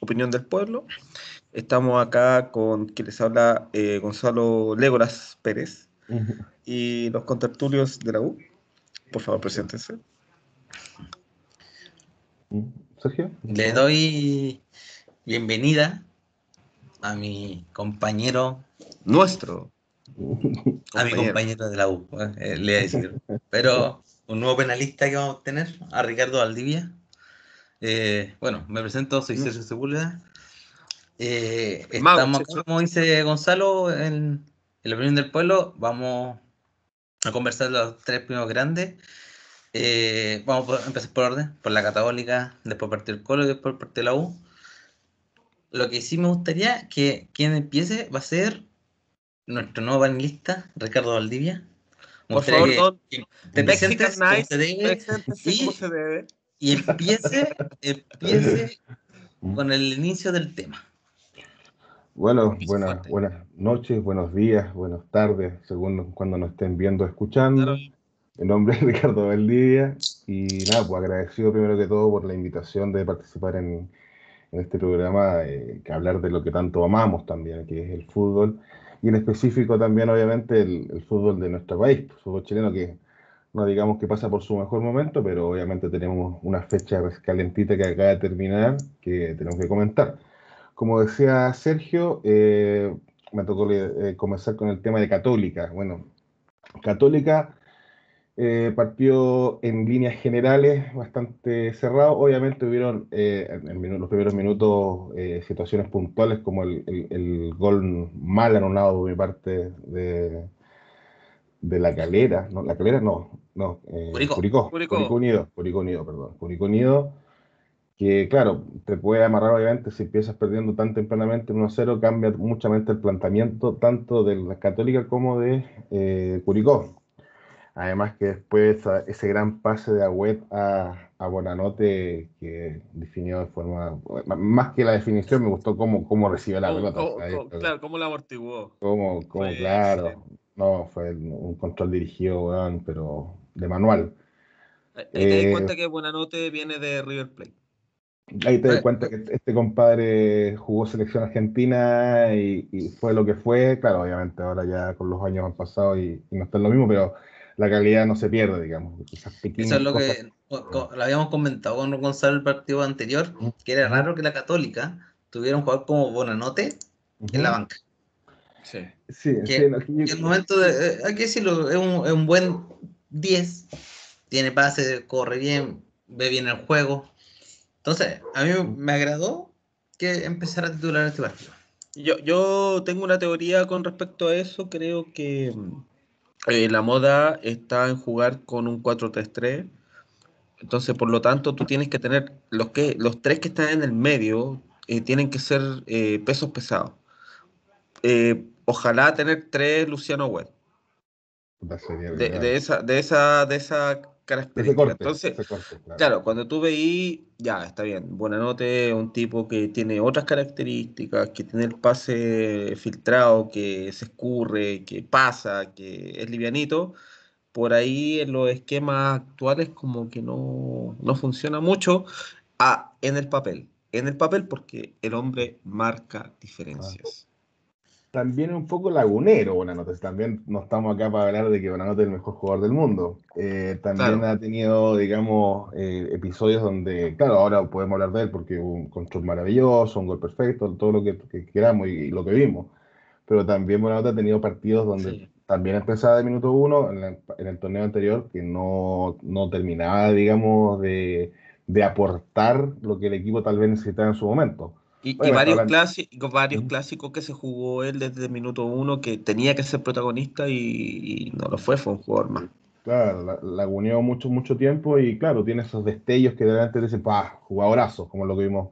Opinión del Pueblo. Estamos acá con quien les habla eh, Gonzalo Légoras Pérez y los contertulios de la U. Por favor, preséntense. Sergio. Le doy bienvenida a mi compañero. Nuestro. A mi compañero de la U, eh, le voy a decir. Pero un nuevo penalista que vamos a tener, a Ricardo Valdivia. Eh, bueno, me presento, soy Sergio Sepúlveda. Eh, estamos, como dice Gonzalo, en, la opinión del pueblo, vamos a conversar los tres primeros grandes. Eh, vamos a empezar por orden, por la Católica, después partir el Colo y después partir la U. Lo que sí me gustaría que quien empiece va a ser nuestro nuevo panelista, Ricardo Valdivia. Por favor, que, te presentes como se debe, y, empiece, empiece con el inicio del tema. Bueno, buenas, buenas noches, buenos días, buenas tardes, según cuando nos estén viendo o escuchando. Mi nombre es Ricardo Valdivia y nada, pues agradecido primero que todo por la invitación de participar en, este programa, eh, que hablar de lo que tanto amamos también, que es el fútbol, y en específico también obviamente el, fútbol de nuestro país, el fútbol chileno que no digamos que pasa por su mejor momento, pero obviamente tenemos una fecha calentita que acaba de terminar que tenemos que comentar. Como decía Sergio, eh, me tocó eh, comenzar con el tema de Católica. Bueno, Católica eh, partió en líneas generales bastante cerrado. Obviamente hubieron en, los primeros minutos situaciones puntuales como el, gol mal anulado por mi parte de, de la calera. No, la calera no, no. Curicó. Curicó. Unido. Curicó Unido, perdón. Curicó Unido que claro, te puede amarrar obviamente si empiezas perdiendo tan tempranamente 1-0, cambia muchamente el planteamiento tanto de la Católica como de eh, Curicó. Además que después ese gran pase de Agüet a, a Bonanote que definió de forma, más que la definición, me gustó cómo, cómo recibió la pelota. claro, cómo la amortiguó. Cómo, cómo claro. No, fue un control dirigido, pero de manual. Ahí te das cuenta que Bonanote viene de River Plate. Ahí te das cuenta que este compadre jugó selección argentina y, fue lo que fue. Claro, obviamente ahora ya con los años han pasado y, no está en lo mismo, pero la calidad no se pierde, digamos. Eso es lo que lo habíamos comentado con Gonzalo el partido anterior, que era raro que la Católica tuviera un jugador como Bonanote en la banca. Sí. Sí, en el momento de. Eh, hay que decirlo, es un, es un buen 10, tiene pase, corre bien, ve bien el juego entonces, a mí me agradó que empezara a titular este partido. Yo, yo tengo una teoría con respecto a eso. Creo que eh, la moda está en jugar con un 4-3-3. Entonces, por lo tanto, tú tienes que tener los que los tres que están en el medio eh, tienen que ser eh, pesos pesados. Ojalá tener tres Luciano Webb. De, esa, de esa, de esa características. Entonces, claro. cuando tú veí, ya, está bien, Buenanote un tipo que tiene otras características, que tiene el pase filtrado, que se escurre, que pasa, que es livianito, por ahí en los esquemas actuales como que no, no funciona mucho ah, en el papel. En el papel porque el hombre marca diferencias también un poco lagunero Bonanote. También no estamos acá para hablar de que Bonanote es el mejor jugador del mundo. Eh, también ha tenido, digamos, eh, episodios donde, claro, ahora podemos hablar de él porque hubo un control maravilloso, un gol perfecto, todo lo que, queramos y, lo que vimos. Pero también Bonanote ha tenido partidos donde también empezaba de minuto uno en, el torneo anterior que no, no terminaba, digamos, de, de aportar lo que el equipo tal vez necesitaba en su momento. Y, varios, clásicos, varios clásicos que se jugó él desde el minuto uno que tenía que ser protagonista y, no lo fue, fue un jugador más. Claro, la, laguneó mucho, mucho tiempo y claro, tiene esos destellos que de repente dicen, pa, jugadorazo, como lo que vimos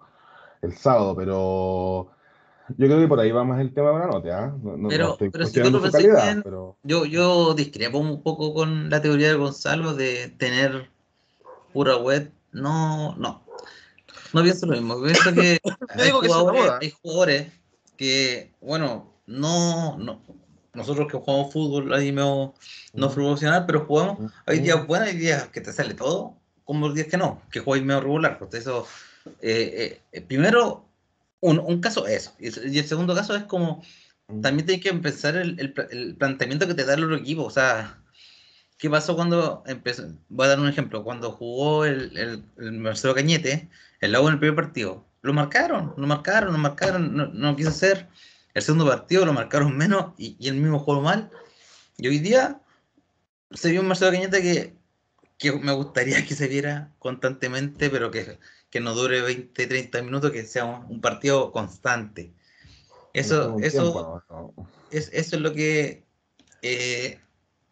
el sábado, pero yo creo que por ahí va más el tema de la nota, ¿ah? pero, pero si tú lo bien, yo, yo discrepo un poco con la teoría de Gonzalo de tener pura web. No, no. No pienso lo mismo. Pienso que, hay, jugadores, que, bueno, no, no, nosotros que jugamos fútbol ahí no, no profesional, pero jugamos, hay días buenos, hay días que te sale todo, como los días que no, que juegas medio regular. Porque eso, eh, eh, primero, un, caso es eso. Y el segundo caso es como, también tienes que empezar el, el, planteamiento que te da el otro equipo. O sea, ¿qué pasó cuando empezó? Voy a dar un ejemplo. Cuando jugó el, el, Marcelo Cañete, el Lago en el primer partido, lo marcaron, lo marcaron, lo marcaron, no, no quiso hacer. El segundo partido lo marcaron menos y, y el mismo jugó mal. Y hoy día se vio un Marcelo Cañete que, que me gustaría que se viera constantemente, pero que que no dure 20, 30 minutos, que sea un, partido constante. Eso, eso, es, eso es lo que eh,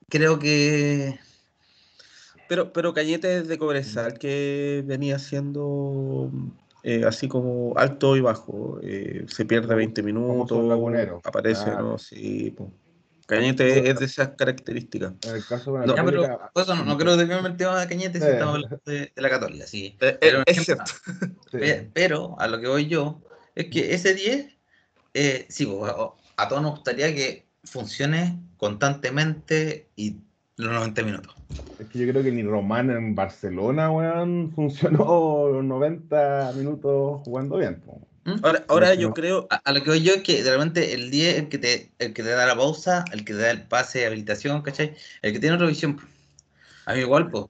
creo que... Pero, pero Cañete de Cobresal, que venía siendo eh, así como alto y bajo, eh, se pierde 20 minutos, aparece, ¿no? Sí, Cañete es de esas características. En el caso de no, pero, no, no, creo que me metido a Cañete si estamos hablando de, la Católica, sí. Eh, pero, es cierto. Pero a lo que voy yo es que ese 10, eh, sí, pues, a todos nos gustaría que funcione constantemente y los 90 minutos. Es que yo creo que ni Román en Barcelona, weón, funcionó los 90 minutos jugando bien. ¿Mm? Ahora, yo creo. A, lo que voy yo es que realmente el 10 el que te, el que te da la pausa, el que te da el pase de habilitación, ¿cachai? El que tiene revisión. A mí igual, pues.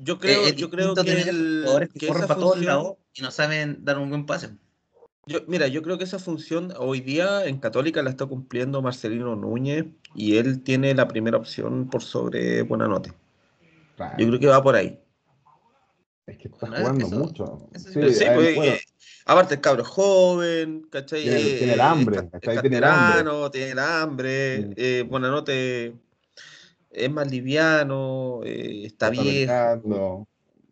Yo creo, yo creo que, el, que, corren para todos lados y no saben dar un buen pase. Yo, mira, yo creo que esa función hoy día en Católica la está cumpliendo Marcelino Núñez y él tiene la primera opción por sobre Buenanote. Yo creo que va por ahí. Es que está jugando mucho. sí, pues, eh, aparte el cabro joven, ¿cachai? Tiene, tiene el hambre, está, está tiene, el hambre. tiene el hambre, eh, Buenanote es más liviano, eh, está, viejo.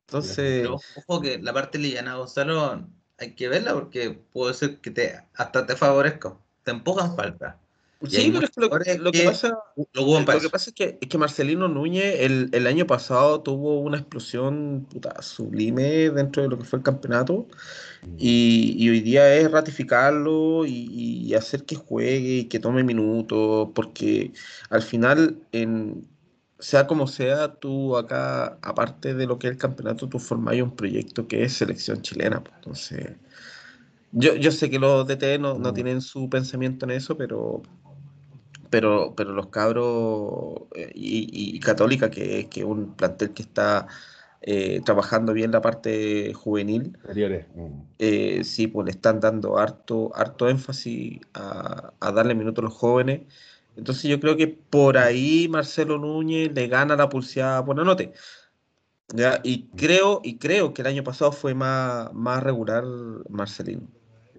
Entonces. Pero, ojo que la parte liviana, Gonzalo, hay que verla porque puede ser que te hasta te favorezca. Te empujan falta. Sí, pero es lo, lo, que, pasa, lo, que pasa es que, es que Marcelino Núñez el, el, año pasado tuvo una explosión puta, sublime dentro de lo que fue el campeonato mm. y, y hoy día es ratificarlo y, y, hacer que juegue y que tome minutos porque al final, en, sea como sea, tú acá, aparte de lo que es el campeonato, tú formáis un proyecto que es selección chilena. Pues, entonces, yo, yo sé que los DT no, no mm. tienen su pensamiento en eso, pero pero, pero los cabros eh, y, Católica, que es un plantel que está eh, trabajando bien la parte juvenil, mm. eh, sí, pues le están dando harto, harto énfasis a, darle minutos a los jóvenes. Entonces yo creo que por ahí Marcelo Núñez le gana la pulseada buena note. ¿ya? Y, creo, y creo que el año pasado fue más, más regular Marcelino.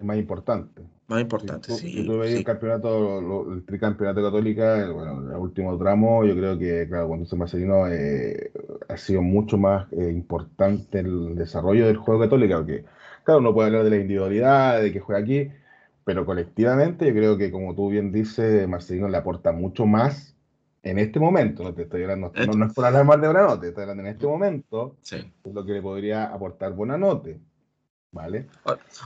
Más importante. Más importante, sí. Si tú, el campeonato, el tricampeonato católica, bueno, el último tramo, yo creo que, claro, cuando se Marcelino eh, ha sido mucho más eh, importante el desarrollo del juego católico, porque, claro, uno puede hablar de la individualidad, de que juega aquí, pero colectivamente yo creo que, como tú bien dices, Marcelino le aporta mucho más en este momento, no te estoy hablando, no, es por hablar de Buenanote, estoy hablando en este momento, sí. es lo que le podría aportar Buenanote. ¿Vale?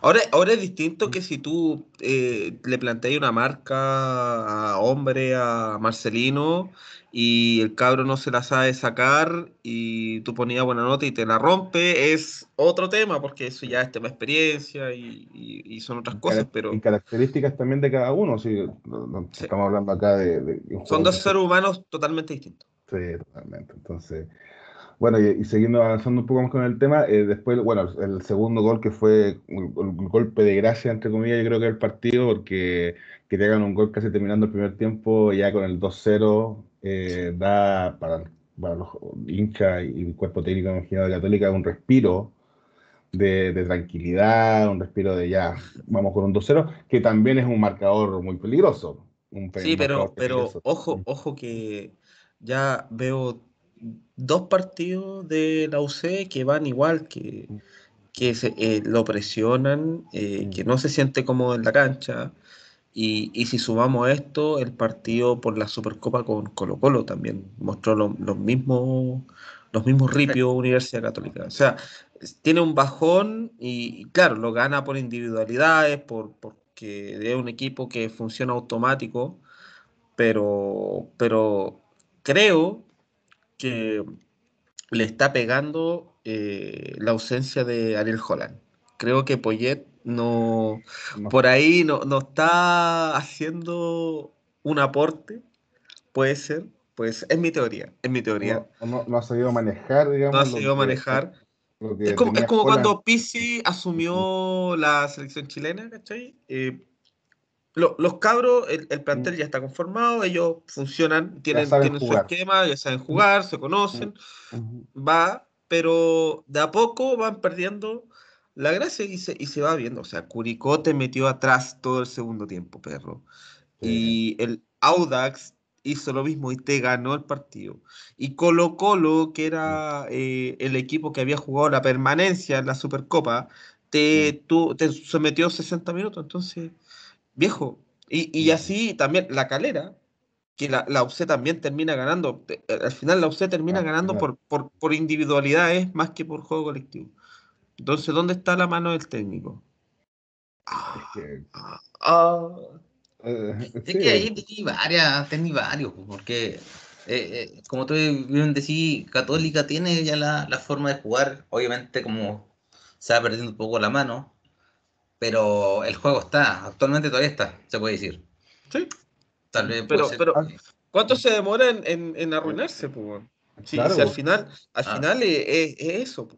Ahora, ahora es distinto que si tú eh, le planteas una marca a hombre, a Marcelino, y el cabro no se la sabe sacar y tú ponías buena nota y te la rompe, es otro tema, porque eso ya es tema de experiencia y, son otras cosas. pero Y características también de cada uno, si estamos hablando acá de... son dos seres humanos totalmente distintos. Sí, totalmente. Entonces... Bueno, y, siguiendo avanzando un poco más con el tema, eh, después, bueno, el segundo gol que fue un, golpe de gracia, entre comillas, yo creo que el partido, porque que te hagan un gol casi terminando el primer tiempo, ya con el 2-0, eh, da para, los hinchas y el cuerpo técnico de Católica un respiro de, tranquilidad, un respiro de ya, vamos con un 2-0, que también es un marcador muy peligroso. sí, pero, pero ojo, ojo que ya veo dos partidos de la UC que van igual, que, que se, eh, lo presionan, eh, que no se siente cómodo en la cancha. Y, y, si sumamos esto, el partido por la Supercopa con Colo Colo también mostró los mismos los mismos ripios Universidad Católica. O sea, tiene un bajón y, claro, lo gana por individualidades, por, porque es un equipo que funciona automático, pero, pero creo que le está pegando eh, la ausencia de Ariel Holland. creo que Poyet no, por ahí no, no está haciendo un aporte, puede ser, pues es mi teoría, es mi teoría. No, no, ha sabido manejar, digamos. No ha sabido manejar. es como, es como cuando Pizzi asumió la selección chilena, ¿cachai? Eh, los cabros, el, plantel ya está conformado, ellos funcionan, tienen, tienen su esquema, ya saben jugar, se conocen, va, pero de a poco van perdiendo la gracia y se, y se va viendo. O sea, Curicó te metió atrás todo el segundo tiempo, perro. Y el Audax hizo lo mismo y te ganó el partido. Y Colo Colo, que era eh, el equipo que había jugado la permanencia en la Supercopa, te, te sometió 60 minutos. Entonces, viejo. Y, y así también la calera, que la, la UC también termina ganando. Al final la UC termina ah, ganando por, por, por individualidades más que por juego colectivo. Entonces, ¿dónde está la mano del técnico? es que, ah, ah. Eh, es que ahí tenía varias, tenía varios, porque eh, eh, como tú bien decís, Católica tiene ya la, la, forma de jugar, obviamente como se va perdiendo un poco la mano, pero el juego está, actualmente todavía está, se puede decir. Sí. Tal vez pero, pero ¿cuánto se demora en, en, arruinarse? Pues? Si, al final, al ah. final es, es, eso.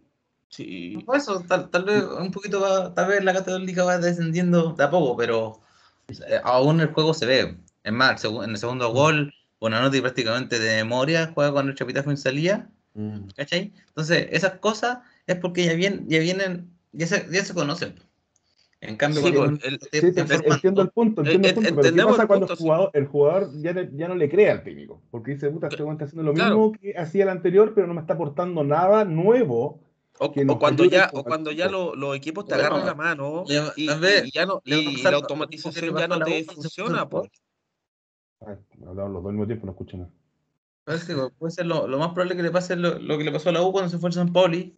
Sí. Por eso, tal, tal, vez un poquito va, tal vez la católica va descendiendo de a poco, pero eh, aún el juego se ve. Es más, en el segundo gol, Bonanotti prácticamente de memoria juega con el chapitazo en salida. Mm. ¿Cachai? Entonces, esas cosas es porque ya, bien, ya vienen, ya se, ya se conocen. En cambio, sí, el, entiendo el punto, entiendo el punto, pero ¿qué pasa cuando el jugador, el jugador ya, ya, no le cree al técnico? Porque dice, puta, este está haciendo lo mismo que hacía el anterior, pero no me está aportando nada nuevo o, cuando ya, o cuando ya los equipos te agarran la mano y, ya no, y la automatización ya no te funciona. Pues. Hablamos los dos al mismo tiempo, no escucho nada. puede ser lo, lo, más probable que le pase lo, lo, que le pasó a la U cuando se fue al San Pauli,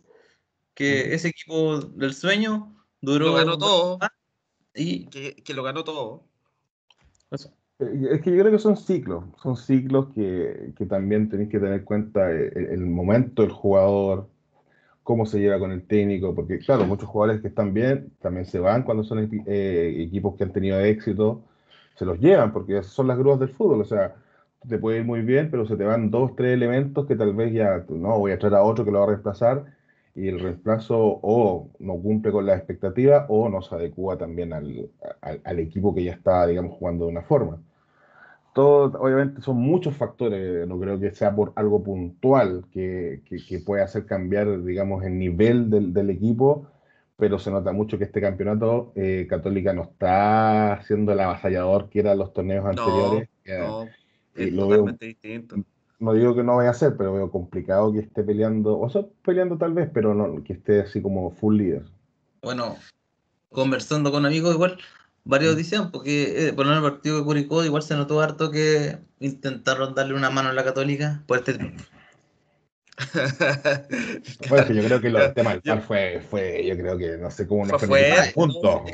que ese equipo del sueño duró. Lo ganó todo. Y que, que lo ganó todo. Eso. Eh, es que yo creo que son ciclos, son ciclos que, que también tenéis que tener en cuenta el, el momento del jugador, cómo se lleva con el técnico, porque claro, muchos jugadores que están bien también se van cuando son eh, equipos que han tenido éxito, se los llevan, porque son las grúas del fútbol, o sea, te puede ir muy bien, pero se te van dos, tres elementos que tal vez ya, no, voy a traer a otro que lo va a reemplazar, y el reemplazo o no cumple con la expectativa o no se adecua también al, al, al equipo que ya está, digamos, jugando de una forma obviamente son muchos factores, no creo que sea por algo puntual que, que, pueda hacer cambiar, digamos, el nivel del, del, equipo, pero se nota mucho que este campeonato eh, Católica no está siendo el avasallador que eran los torneos anteriores. No, es totalmente distinto. No digo que no vaya a ser, pero veo complicado que esté peleando, o sea, peleando tal vez, pero no, que esté así como full líder. Bueno, conversando con amigos igual, varios mm. dicen, porque eh, por el partido de Curicó igual se notó harto que intentaron darle una mano a la católica por este bueno, yo creo que lo del tema del fue, fue, yo creo que no sé cómo no fue, fue punto.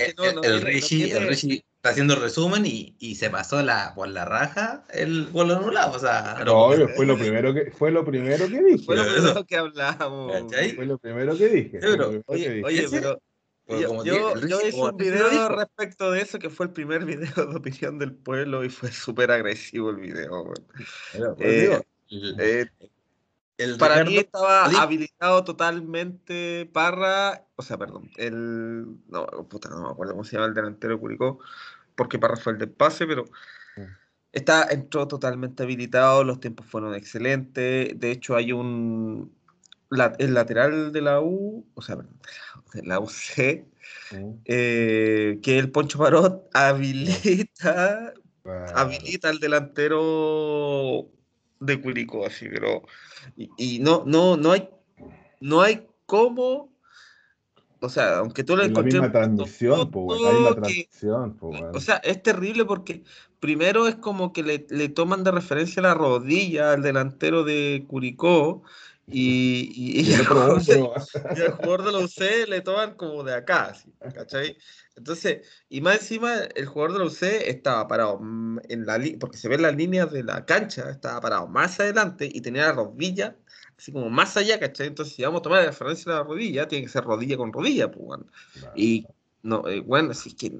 el, Richie, el Richie haciendo resumen y, y, se pasó la, por la raja el gol anulado. O sea, no, fue lo primero que fue lo primero que dije. Fue lo primero que hablamos. Fue lo primero que dije. Pero, oye, oye, pero yo, yo, hice un video respecto de eso que fue el primer video de opinión del pueblo y fue súper agresivo el video. Eh, eh, el para mí estaba habilitado totalmente Parra, o sea, perdón, el no, puta, no me acuerdo cómo se llama el delantero Curicó, porque Parra fue el del pase, pero está entró totalmente habilitado, los tiempos fueron excelentes, de hecho hay un el lateral de la U, o sea, de la UC, eh, que el Poncho Parot habilita, habilita al delantero de Curicó, así, pero y, no, no, no hay, no hay cómo, o sea, aunque tú lo encontré. La misma transmisión, la transmisión, O sea, es terrible porque primero es como que le, le, toman de referencia la rodilla al delantero de Curicó y, y, el jugador de la UC le toman como de acá, ¿cachai? Entonces, y más encima, el jugador de la UC estaba parado en la porque se ven las líneas de la cancha, estaba parado más adelante y tenía la rodilla así como más allá, ¿cachai? Entonces, si vamos a tomar la referencia de la rodilla, tiene que ser rodilla con rodilla, pues, bueno. Y, no, eh, bueno, así es que,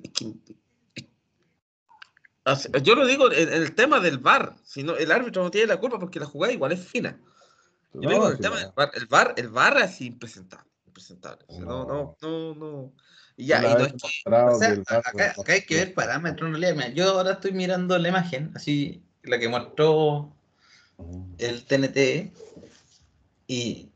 yo lo digo en, el tema del VAR, si no, el árbitro no tiene la culpa porque la jugada igual es fina. Yo digo el tema del VAR, el VAR, el VAR es impresentable, impresentable. no, no, no, no. Y ya, y no es que, o sea, acá, acá, hay que ver parámetros en realidad. Yo ahora estoy mirando la imagen, así, la que mostró el TNT, y,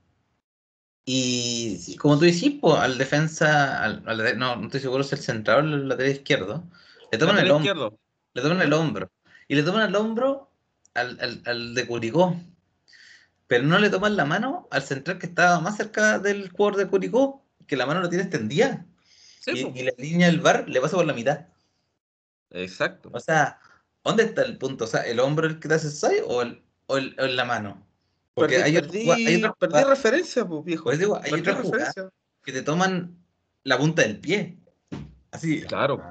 y como tú dices, al defensa, al, no, no estoy seguro si el central o el lateral izquierdo, le toman el hombro. Le toman el hombro. Y le toman el hombro al, al, al de Curicó. Pero no le toman la mano al central que estaba más cerca del jugador de Curicó, que la mano lo tiene extendida. y, la línea del bar le pasa por la mitad. Exacto. O sea, ¿dónde está el punto? O sea, ¿el hombro el que te hace 6 o, el, o, el, o la mano? Porque hay, perdí, hay perdí referencia, pues, viejo. Pues digo, hay otra referencia que te toman la punta del pie. Así. Claro.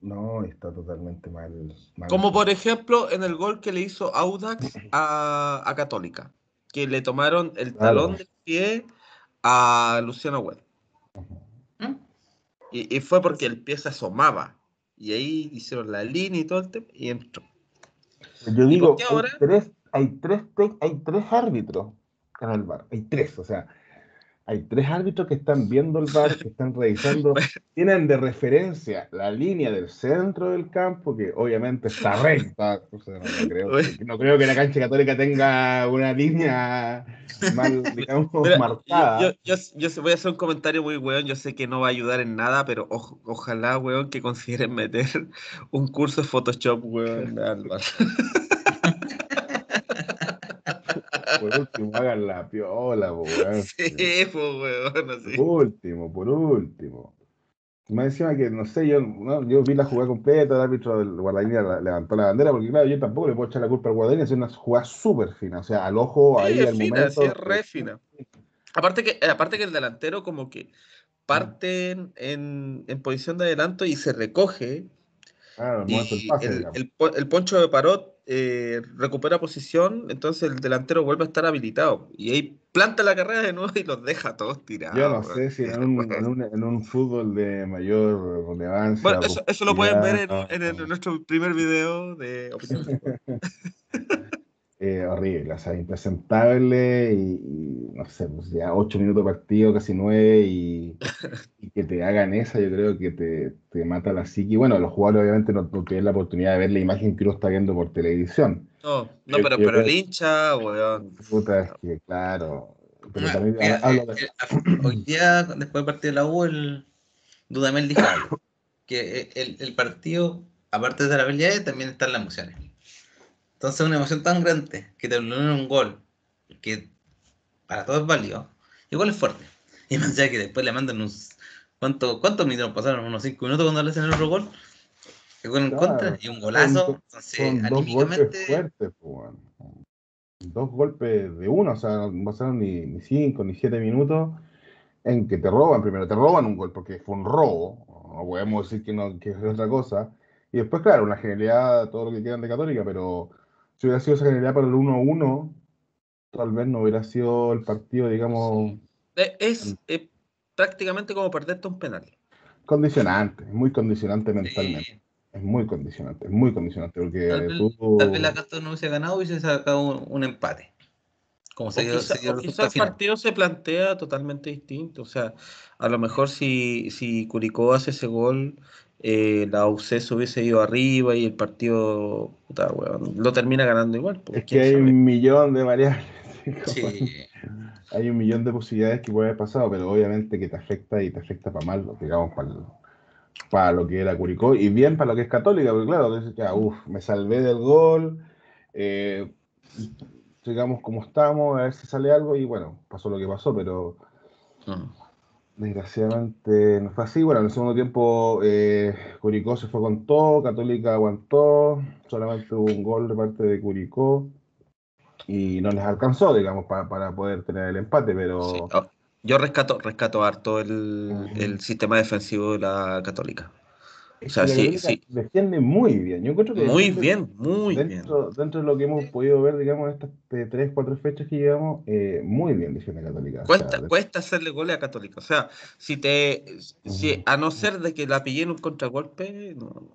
No, está totalmente mal, Como por ejemplo en el gol que le hizo Audax a, Católica, que le tomaron el talón del pie a Luciano Webb. ¿Mm? Y, fue porque el pie se asomaba. Y ahí hicieron la línea y todo el tema y entró. Yo digo, tres, hay, tres, hay tres árbitros en el bar. Hay tres, o sea, hay tres árbitros que están viendo el bar, que están revisando, tienen de referencia la línea del centro del campo, que obviamente está recta. no, creo, que la cancha católica tenga una línea mal, digamos, marcada. Yo, voy a hacer un comentario muy weón, yo sé que no va a ayudar en nada, pero ojalá, weón, que consideren meter un curso de Photoshop, weón, al bar. por último, hagan la piola, weón. Sí, pues, weón, Por último, por último. Me decía que, no sé, yo, no, yo vi la jugada completa, el árbitro del guardalínea levantó la bandera, porque claro, yo tampoco le puedo echar la culpa al guardalínea, es una jugada súper fina, o sea, al ojo, ahí, al momento. Sí, es re fina. Aparte que, aparte que el delantero como que parte en, en posición de adelanto y se recoge, el, poncho de Parot eh, recupera posición, entonces el delantero vuelve a estar habilitado. Y ahí planta la carrera de nuevo y los deja todos tirados. Yo no sé si en un, fútbol de mayor relevancia. Bueno, eso, lo pueden ver en, nuestro primer video de. Eh, horrible, o sea, impresentable y, no sé, pues ya ocho minutos de partido, casi nueve, y, que te hagan esa, yo creo que te, te mata la psique. Bueno, los jugadores obviamente no, tienen la oportunidad de ver la imagen que uno está viendo por televisión. No, no, pero, pero el hincha, weón. Puta, es que claro. Pero también Hoy día, después del partido de la U, el Dudamel dijo que el, el partido, aparte de la habilidad, también están las emociones. Entonces, una emoción tan grande que te en un gol que para todos es válido, igual es fuerte. Y más allá que después le mandan unos. ¿Cuánto, ¿Cuántos minutos pasaron? ¿Unos 5 minutos cuando le hacen el otro gol? Que gol en contra y un golazo. Entonces, dos golpes fuertes, pues, Dos golpes de uno, o sea, no pasaron ni 5 ni 7 minutos en que te roban. Primero te roban un gol porque fue un robo. No podemos decir que, no, que es otra cosa. Y después, claro, una genialidad, todo lo que quieran de Católica, pero si hubiera sido esa genialidad para el 1-1, tal vez no hubiera sido el partido, digamos. Eh, es, prácticamente como perderte un penal. Condicionante, muy condicionante mentalmente. Es muy condicionante, es muy condicionante. Porque tal, vez, la Castro no hubiese ganado y hubiese sacado un, empate. Como se quizá, el partido se plantea totalmente distinto. O sea, a lo mejor si, si Curicó hace ese gol eh, la UCES hubiese ido arriba y el partido lo termina ganando igual. Es que hay un millón de variables. Hay un millón de posibilidades que puede haber pasado, pero obviamente que te afecta y te afecta para mal, digamos, para, para lo que era Curicó y bien para lo que es Católica, porque claro, ya, uff, me salvé del gol, eh, digamos como estamos, a ver si sale algo y bueno, pasó lo que pasó, pero. Mm. Desgraciadamente no fue así. Bueno, en el segundo tiempo eh, Curicó se fue con todo, Católica aguantó, solamente hubo un gol de parte de Curicó y no les alcanzó, digamos, para, poder tener el empate, pero... Oh, yo rescato, rescato harto el, sistema defensivo de la Católica. O sea, sí, sí. Defiende muy bien. Yo encuentro que muy bien, muy dentro, bien. Dentro de lo que hemos podido ver, digamos, en estas tres, cuatro fechas que llevamos, eh, muy bien defiende Católica. Cuesta, cuesta hacerle goles a Católica. O sea, si te. Si, a no ser de que la pillé en un contragolpe, no,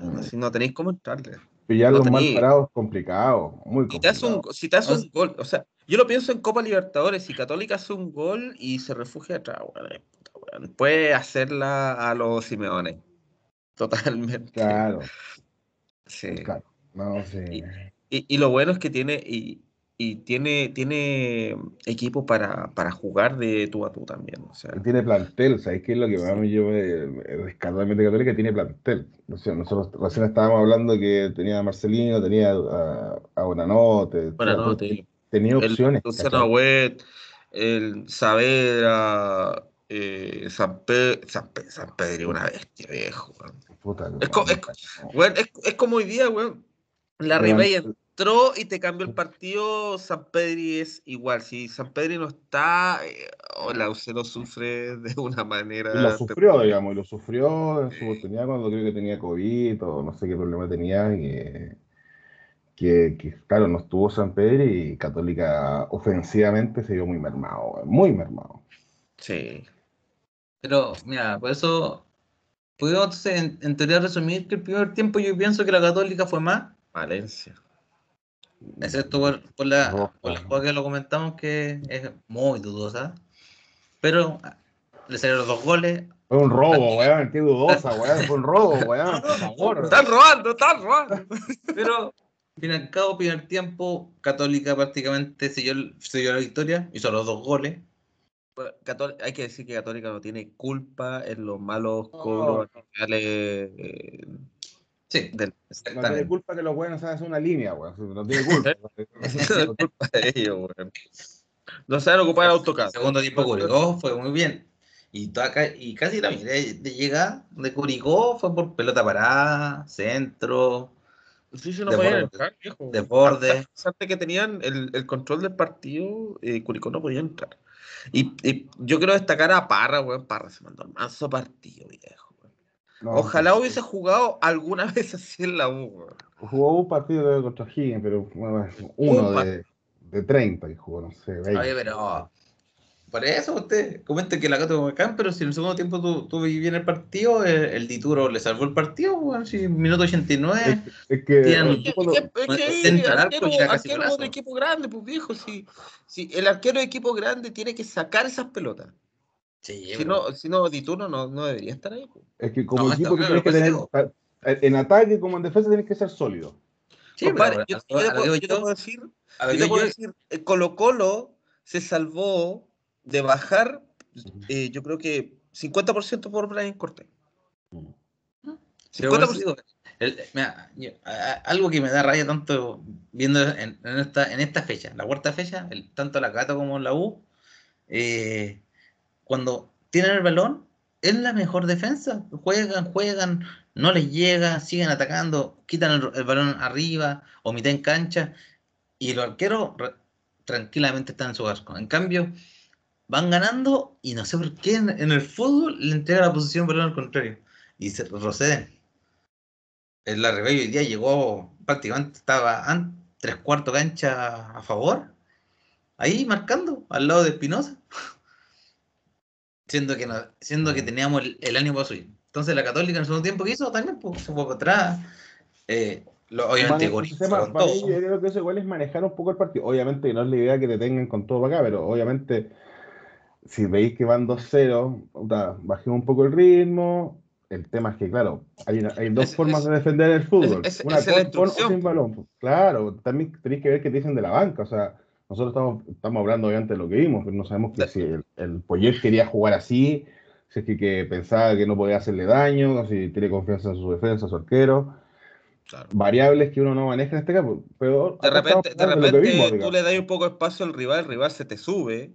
no, si no tenéis cómo entrarle. Pillarlo no mal parado es complicado, muy complicado. Si te hace un, gol, o sea, yo lo pienso en Copa Libertadores, si Católica hace un gol y se refugia atrás, bueno, puede hacerla a los Simeones. Totalmente. Claro. Sí. Claro. No, sí. Y, y, lo bueno es que tiene, y, y tiene, tiene equipo para, para, jugar de tú a tú también. O sea. Tiene plantel, ¿sabes qué es lo que más me llevo rescatar de Católica? Tiene plantel. O sea, nosotros recién estábamos hablando que tenía a Marcelino, tenía a, a Bonanote. Bonanote. Tenía opciones. El Luciano el Saavedra, eh, San, Pedro, San, San Pedro, una bestia, viejo. es, es, como hoy día, weón. La Ribey entró y te cambió el partido. San Pedri es igual. Si San Pedri no está, eh, oh, la lo sufre de una manera. Y lo sufrió, digamos, y lo sufrió en su oportunidad cuando creo que tenía COVID o no sé qué problema tenía. Que, que, claro, no estuvo San Pedro y Católica ofensivamente se vio muy mermado, muy mermado. Sí. Pero, mira, por eso podemos en, en, teoría resumir que el primer tiempo yo pienso que la Católica fue más Valencia. Excepto por, por la, por la jugada que lo comentamos que es muy dudosa. Pero le salieron los dos goles. Fue un robo, weón, qué dudosa, weón. Fue un robo, weón, por favor. Están robando, están robando. Pero, al fin y al cabo, primer tiempo, Católica prácticamente selló, selló la victoria, hizo los dos goles hay que decir que Católica no tiene culpa en los malos cobros eh, sí, del, no tiene culpa que los buenos hagan una línea, weón. No tiene culpa. no culpa de ellos, weón. No saben ocupar el autocad. Segundo tiempo Curicó fue muy bien. Y, y casi la mitad de, llegada de Curicó fue por pelota parada, centro. Sí, sí, no podían entrar, viejo. De borde. Que tenían el, el control del partido, eh, Curicó no podía entrar. Y, yo quiero destacar a Parra, weón. Parra se mandó un manso partido, viejo. Ojalá hubiese jugado alguna vez así en la U, weón. Jugó un partido contra Higgins, pero uno de, de 30 que jugó, no sé. Oye, pero por eso usted comente que la Gato bacán, pero si en el segundo tiempo tú, tú bien el partido, el, el, Dituro le salvó el partido, bueno, si minuto 89. Es, es que. Es que, es que, el arquero, arquero de equipo grande, pues viejo, si, si el arquero de equipo grande tiene que sacar esas pelotas. Sí, si, no, si no, Dituro no, no debería estar ahí. Pues. Es que como equipo que tienes que tener. En ataque como en defensa tienes que ser sólido. Sí, compadre, yo, yo, te puedo decir, yo te puedo decir, Colo Colo se salvó de bajar, eh, yo creo que 50% por Brian Cortés. 50%. algo que me da raya tanto viendo en, esta, en esta fecha, la cuarta fecha, tanto la Cata como la U, eh, cuando tienen el balón, es la mejor defensa. Juegan, juegan, no les llega, siguen atacando, quitan el, balón arriba o mitad en cancha y los arqueros tranquilamente están en su arco. En cambio, van ganando y no sé por qué en, el fútbol le entrega la posición balón al contrario y se proceden. El la hoy día llegó prácticamente, estaba tres cuartos cancha a favor, ahí marcando al lado de Espinosa, siendo que, siendo que teníamos el, año para subir. Entonces la Católica en el segundo tiempo que hizo también pues, se fue para atrás. Eh, lo, obviamente, yo creo que eso igual es manejar un poco el partido. Obviamente no es la idea que te tengan con todo para acá, pero obviamente si veis que van 2-0, bajemos un poco el ritmo. El tema es que, claro, hay, hay dos formas de defender el fútbol. Una con, o sin balón. Claro, también tenéis que ver qué dicen de la banca. O sea, nosotros estamos, estamos hablando obviamente de lo que vimos, pero no sabemos que si el, el quería jugar así, si es que, que, pensaba que no podía hacerle daño, si tiene confianza en su defensa, su arquero. Variables que uno no maneja en este caso. Pero de repente, de repente tú le das un poco de espacio al rival, el rival se te sube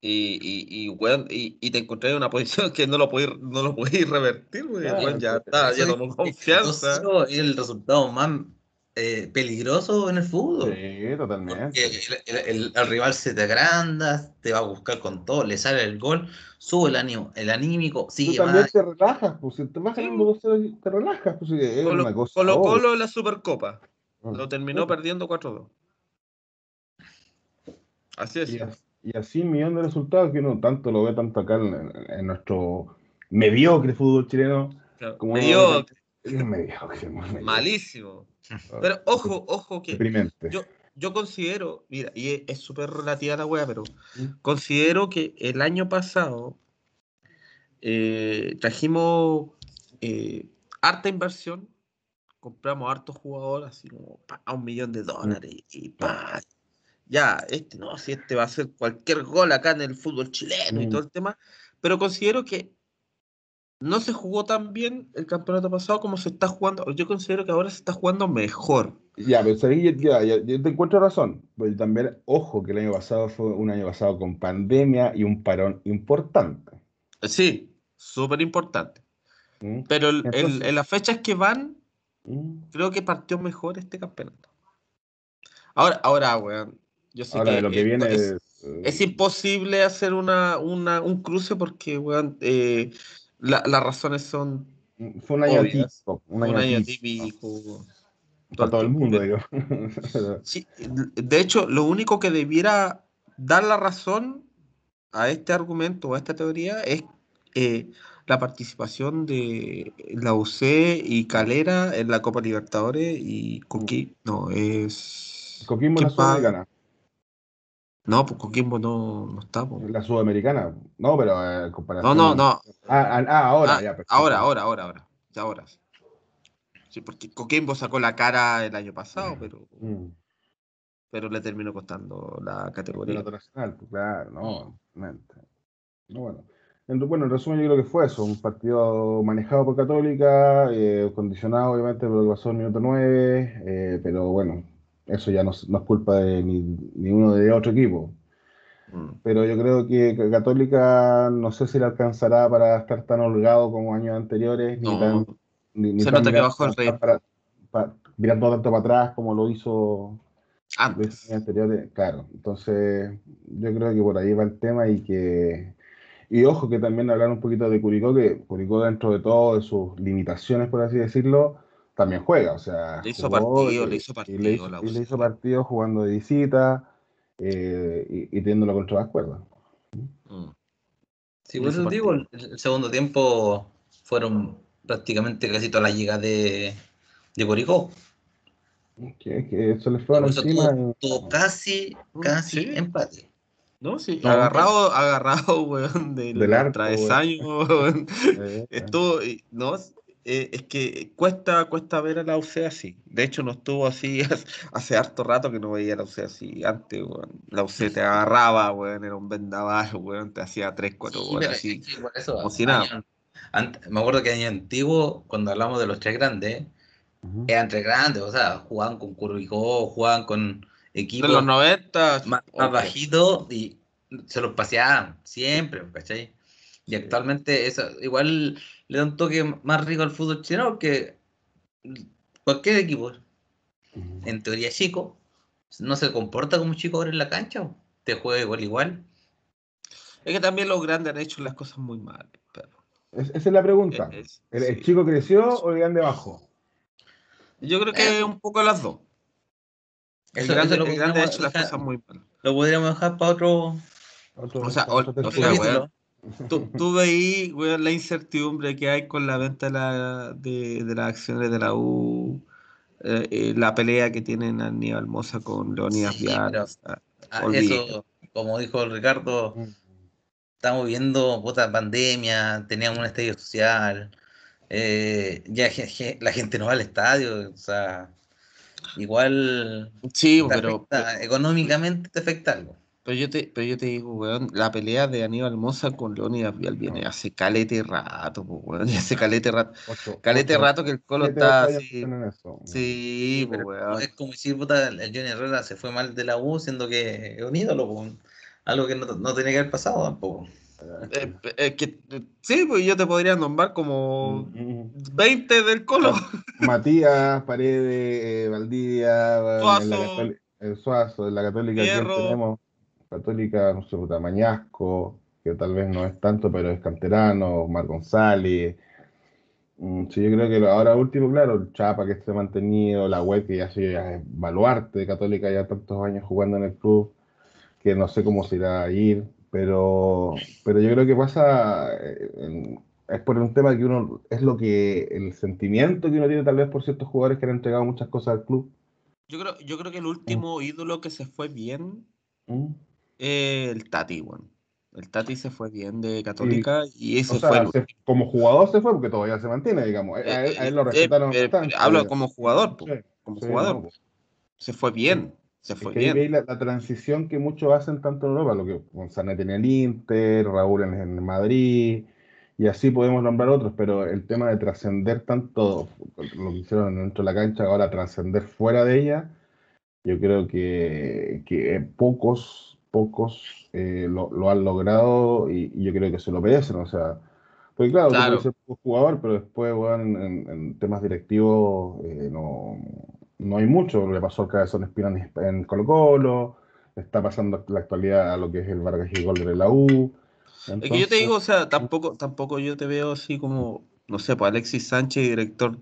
y, y, y, y, te encontré en una posición que no lo podéis no lo revertir, ya está, ya tomó confianza. Y el resultado más eh, peligroso en el fútbol. Sí, totalmente. El, el, rival se te agranda, te va a buscar con todo, le sale el gol, sube el ánimo, el anímico, sigue Tú también te relajas, pues si te vas ganando te relajas, pues es Colo, una cosa. Colo Colo en la Supercopa. Ah, lo terminó perdiendo 4-2. Así es. Y, así un millón de resultados que uno tanto lo ve tanto acá en, nuestro mediocre fútbol chileno. como mediocre. Malísimo. Ah, pero ojo, ojo que yo, yo considero, mira, y es súper relativa la wea, pero ¿Mm? considero que el año pasado eh, trajimos eh, harta inversión, compramos hartos jugadores, así como a un millón de dólares, y pa, ya, este no, si este va a hacer cualquier gol acá en el fútbol chileno y mm. todo el tema, pero considero que no se jugó tan bien el campeonato pasado como se está jugando. Yo considero que ahora se está jugando mejor. Ya, pero ya, ya, yo te encuentro razón. Pero también, ojo, que el año pasado fue un año pasado con pandemia y un parón importante. Sí, súper importante. ¿Mm? Pero en las fechas que van, ¿Mm? creo que partió mejor este campeonato. Ahora, ahora, weón. Yo sé que, lo que viene es, es, imposible hacer una, una, un cruce porque, weón, eh, las razones son. Fue un año típico. Un año, típico. Para todo el mundo, digo. sí, de hecho, lo único que debiera dar la razón a este argumento o a esta teoría es eh, la participación de la UC y Calera en la Copa Libertadores y Coquimbo. No, es. Coquimbo la Sudamericana. No, pues Coquimbo no, no está. Pues. La Sudamericana. No, pero eh, comparación. No, no, no. Ah, ah, ah ahora, ah, ya. Ahora, ahora, ahora, ahora. Ya ahora. Sí, porque Coquimbo sacó la cara el año pasado, mm, pero. Mm. Pero le terminó costando la categoría. nacional, pues claro, no, no bueno. En, bueno, en resumen, yo creo que fue eso: un partido manejado por Católica, eh, condicionado obviamente por lo que pasó en el minuto 9, eh, pero bueno, eso ya no, es culpa de ni, ni, uno de otro equipo. Mm. Pero yo creo que Católica no sé si le alcanzará para estar tan holgado como años anteriores, ni tan. Ni, Se nota que bajó el rey. mirando tanto para atrás como lo hizo antes. anteriores. Claro, entonces yo creo que por ahí va el tema y que. Y ojo que también hablar un poquito de Curicó, que Curicó dentro de todo, de sus limitaciones, por así decirlo, también juega, o sea. Le hizo partido, le hizo partido. Y le hizo, partido jugando de visita eh, y, y, teniéndolo contra las cuerdas. Mm. Sí, por eso digo, el, segundo tiempo fueron prácticamente casi todas las llegadas de, de Coricó. Que, que eso le fue encima. Todo, casi, mm, casi empate. No, sí, agarrado, agarrado, weón, del, del travesaño, weón. Estuvo, no, eh, es que cuesta, cuesta ver a la UC así. De hecho, no estuvo así hace, harto rato que no veía a la UC así. Antes, la UC te agarraba, weón, era un vendaval, weón, te hacía 3, 4 horas así. me acuerdo que año antiguo, cuando hablamos de los tres grandes, eran tres grandes, o sea, jugaban con Curvicó, jugaban con equipos. De los 90. Más, bajitos y se los paseaban siempre, ¿cachai? Y actualmente eso igual le da un toque más rico al fútbol chileno que cualquier equipo. En teoría chico, no se comporta como un chico ahora en la cancha, te juega igual igual. Es que también los grandes han hecho las cosas muy mal. esa es la pregunta. ¿El, chico creció o el grande bajó? Yo creo que eh. un poco las dos. El grande, ha hecho las cosas muy mal. Lo podríamos dejar para otro. o sea, o, sea Tú, tú veis la incertidumbre que hay con la venta de, la, de, las acciones de la U, eh, eh, la pelea que tienen Aníbal Mosa con Leonidas sí, ah, eso, como dijo Ricardo, estamos viendo puta pandemia, teníamos un estadio social, eh, ya la gente no va al estadio, o sea, igual sí, pero, económicamente te afecta algo. Pero yo te, pero yo te digo, weón, la pelea de Aníbal Mosa con Leonidas Vial viene hace calete rato, pues, weón, hace calete rato. calete rato que el Colo está así. Sí, pues, weón. Es como si puta, el Johnny Herrera se fue mal de la U, siendo que es un ídolo, algo que no, no tenía que haber pasado tampoco. Eh, eh, que, sí, pues yo te podría nombrar como 20 del Colo. Matías, Paredes, Valdivia, Suazo, el Suazo, en la Católica que tenemos, Católica, no sé, Mañasco, que tal vez no es tanto, pero es canterano, Mar González. Mm, sí, yo creo que ahora último, claro, el Chapa que se ha mantenido, la web que ya sido baluarte de Católica ya tantos años jugando en el club, que no sé cómo se irá a ir, pero, pero yo creo que pasa, eh, es por un tema que uno, es lo que, el sentimiento que uno tiene tal vez por ciertos jugadores que han entregado muchas cosas al club. Yo creo, yo creo que el último mm. ídolo que se fue bien, mm. El Tati, bueno. El Tati se fue bien de Católica y ese fue. como jugador se fue porque todavía se mantiene, digamos. A él, lo respetaron Hablo como jugador, como jugador. Se fue bien. Se fue bien. La, la, transición que muchos hacen tanto en Europa, lo que González tiene el Inter, Raúl en, Madrid, y así podemos nombrar otros, pero el tema de trascender tanto lo que hicieron dentro de la cancha, ahora trascender fuera de ella, yo creo que, que pocos pocos eh, lo, han logrado y, yo creo que se lo merecen, o sea, pues claro, claro. ser jugador, pero después, bueno, en, temas directivos eh, no, no, hay mucho, le pasó al Cabezón Espina en Colo Colo, está pasando la actualidad a lo que es el Vargas y Gol de la U. es que yo te digo, o sea, tampoco, tampoco yo te veo así como, no sé, pues Alexis Sánchez, director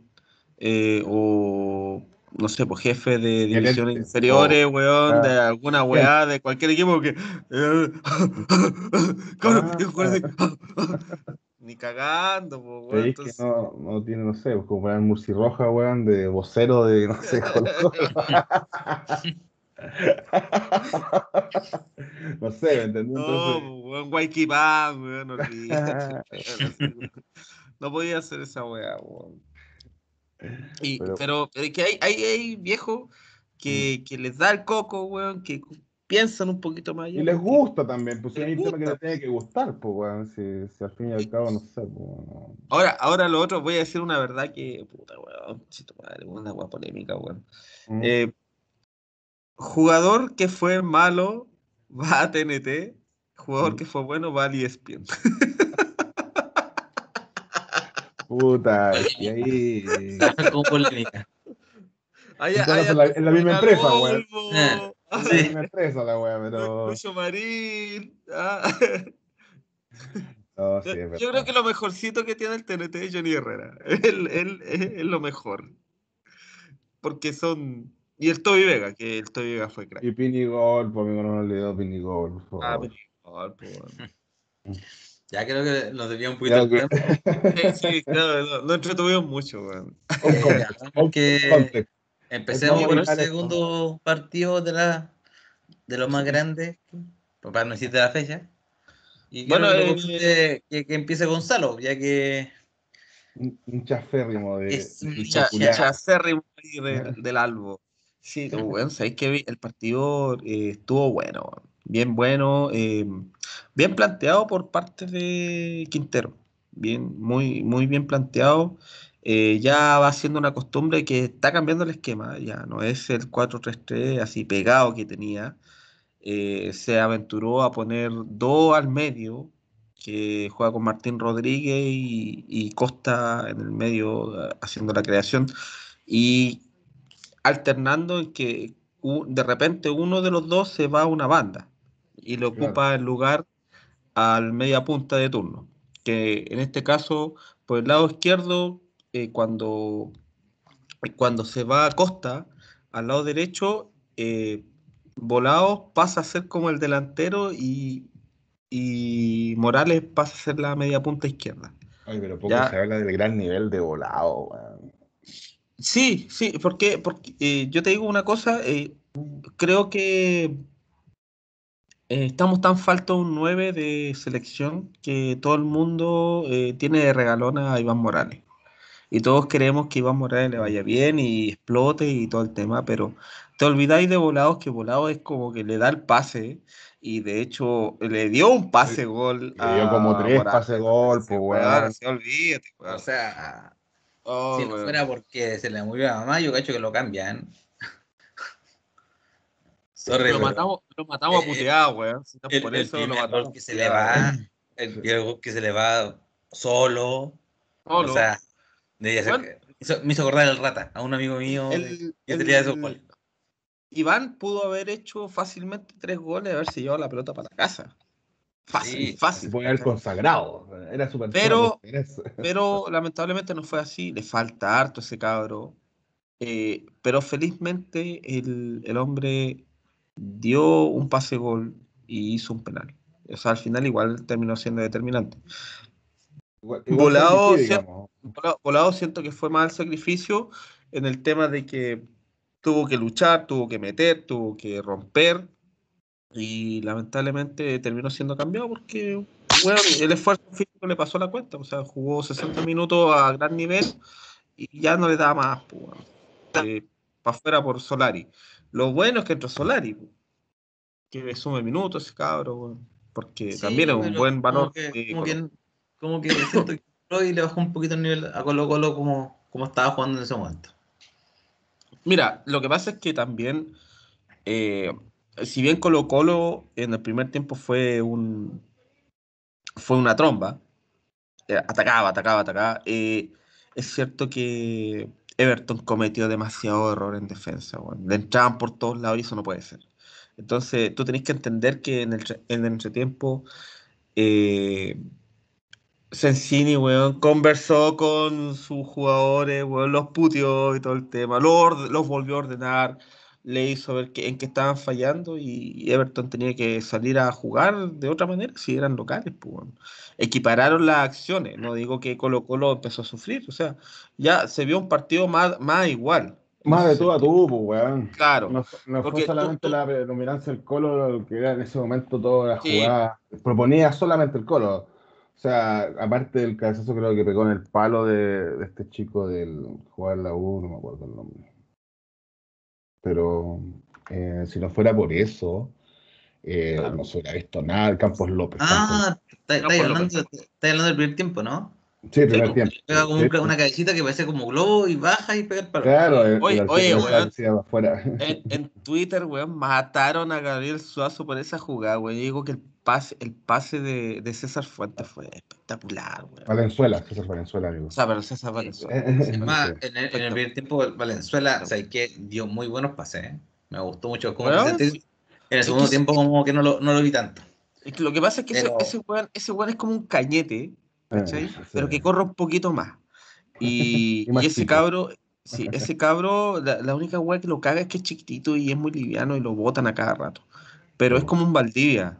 eh, o no sé, pues jefe de divisiones inferiores, weón, de alguna weá, de cualquier equipo que. Ni cagando, pues, weón. que no, no tiene, no sé, pues como poner Murci Roja, weón, de vocero de, no sé, no sé, ¿me entendés? No, weón, Guayquipán, weón, no, no podía hacer esa weá, weón pero, pero que hay, hay, hay viejos que, que, les da el coco, weón, que piensan un poquito más allá. Y les gusta también, pues hay un tema que les tiene que gustar, pues, weón, si, si, al fin y al cabo, no sé, pues, Ahora, ahora lo otro, voy a decir una verdad que, puta, weón, chito madre, una weón polémica, weón. Mm. Eh, jugador que fue malo va a TNT, jugador mm. que fue bueno va a ESPN. Puta, y ahí. Con polémica. en, la, en la misma empresa, weón. Ah, en la misma empresa la weá, pero. Lucho Marín. Ah. No, sí, Yo creo que lo mejorcito que tiene el TNT es Johnny Herrera. Él, él, es lo mejor. Porque son. Y el Toby Vega, que el Toby Vega fue crack. Y Pini Gol, por mí no le dio Pini Gol. Ah, Pini Gol, pues. Ya creo que nos debía un poquito. Que... sí, claro, no, entretuvimos mucho, weón. que empecemos por el segundo partido de la de los más grandes, para no decir de la fecha. Y bueno, eh, que, que, empiece Gonzalo, ya que. Un chaférrimo de. Es un chaférrimo del Albo. Sí, bueno, sabéis que el partido eh, estuvo bueno, bien bueno. Eh, bien planteado por parte de Quintero. Bien, muy, muy bien planteado. Eh, ya va siendo una costumbre que está cambiando el esquema, ya no es el 4-3-3 así pegado que tenía. Eh, se aventuró a poner dos al medio, que juega con Martín Rodríguez y, Costa en el medio haciendo la creación, y alternando en que de repente uno de los dos se va a una banda y le ocupa el lugar al media punta de turno, que en este caso, por el lado izquierdo, eh, cuando, cuando se va a Costa, al lado derecho, eh, Volados pasa a ser como el delantero y, y Morales pasa a ser la media punta izquierda. Ay, pero poco se habla del gran nivel de volado. Sí, sí, porque, porque eh, yo te digo una cosa, creo que eh, estamos tan faltos un 9 de selección que todo el mundo eh, tiene de regalona a Iván Morales. Y todos queremos que Iván Morales le vaya bien y explote y todo el tema, pero te olvidáis de Volados, que Volados es como que le da el pase y de hecho le dio un pase gol. Le dio como tres pase gol, pues weón. Se olvídate, O sea, oh, si no fuera porque se le murió a mamá, yo cacho que lo cambian lo, matamos, lo matamos a eh, puteado, weón. por eso lo matamos. Que se le va. el, que se le va solo. O sea, me hizo acordar el rata, a un amigo mío el, que tenía esos Iván pudo haber hecho fácilmente tres goles y haberse llevado la pelota para la casa. Fácil, fácil. Fue el consagrado. Era súper pero, pero lamentablemente no fue así. Le falta harto ese cabro. Eh, pero felizmente el, el, hombre dio un pase gol y hizo un penal. O sea, al final igual terminó siendo determinante. volado, siento, volado, siento que fue el sacrificio en el tema de que tuvo que luchar, tuvo que meter, tuvo que romper y lamentablemente terminó siendo cambiado porque bueno, el esfuerzo físico le pasó la cuenta, o sea, jugó 60 minutos a gran nivel y ya no le daba más pues, eh, para afuera por Solari. Lo bueno es que entró Solari, que sume minutos ese cabro, porque también es un buen valor. Como que, como, que, siento que le bajó un poquito el nivel a Colo Colo como, como estaba jugando en ese momento. Mira, lo que pasa es que también, eh, si bien Colo Colo en el primer tiempo fue un fue una tromba, eh, atacaba, atacaba, atacaba, eh, es cierto que Everton cometió demasiado error en defensa, le entraban por todos lados y eso no puede ser. Entonces, tú tenés que entender que en el, en el entretiempo eh, Sensini, weón, conversó con sus jugadores, weón, los putió y todo el tema, los, los volvió a ordenar, le hizo ver que, en qué estaban fallando y Everton tenía que salir a jugar de otra manera si eran locales, pues, Equipararon las acciones, no digo que Colo Colo empezó a sufrir, o sea, ya se vio un partido más, más igual. Más de todo a tú, pues, weón. Claro. No, fue solamente la predominancia del Colo, que era en ese momento toda la jugada. Proponía solamente el Colo. O sea, aparte del cabezazo creo que pegó en el palo de, este chico del jugar la U, no me acuerdo el nombre. Pero eh, si no fuera por eso, eh, no se hubiera visto nada. Campos López. Ah, está hablando, hablando del primer tiempo, ¿no? Sí, primer tiempo. Pega como una cabecita que parece como globo y baja y pega el palo. Claro, oye, oye weón. En, en, Twitter, weón, mataron a Gabriel Suazo por esa jugada, weón. Yo digo que el pase, el pase de, de César Fuentes fue espectacular, weón. Valenzuela, César Valenzuela, digo. O sea, pero César Valenzuela. Es más, en el, en el primer tiempo, Valenzuela, o sea, que dio muy buenos pases, ¿eh? Me gustó mucho cómo se En el segundo tiempo, como que no lo, no lo vi tanto. lo que pasa es que ese, ese, weón, ese weón es como un cañete eh, pero que corra un poquito más. Y, ese cabro, sí, ese cabro, la, única weá que lo caga es que es chiquitito y es muy liviano y lo botan a cada rato. Pero es como un Valdivia.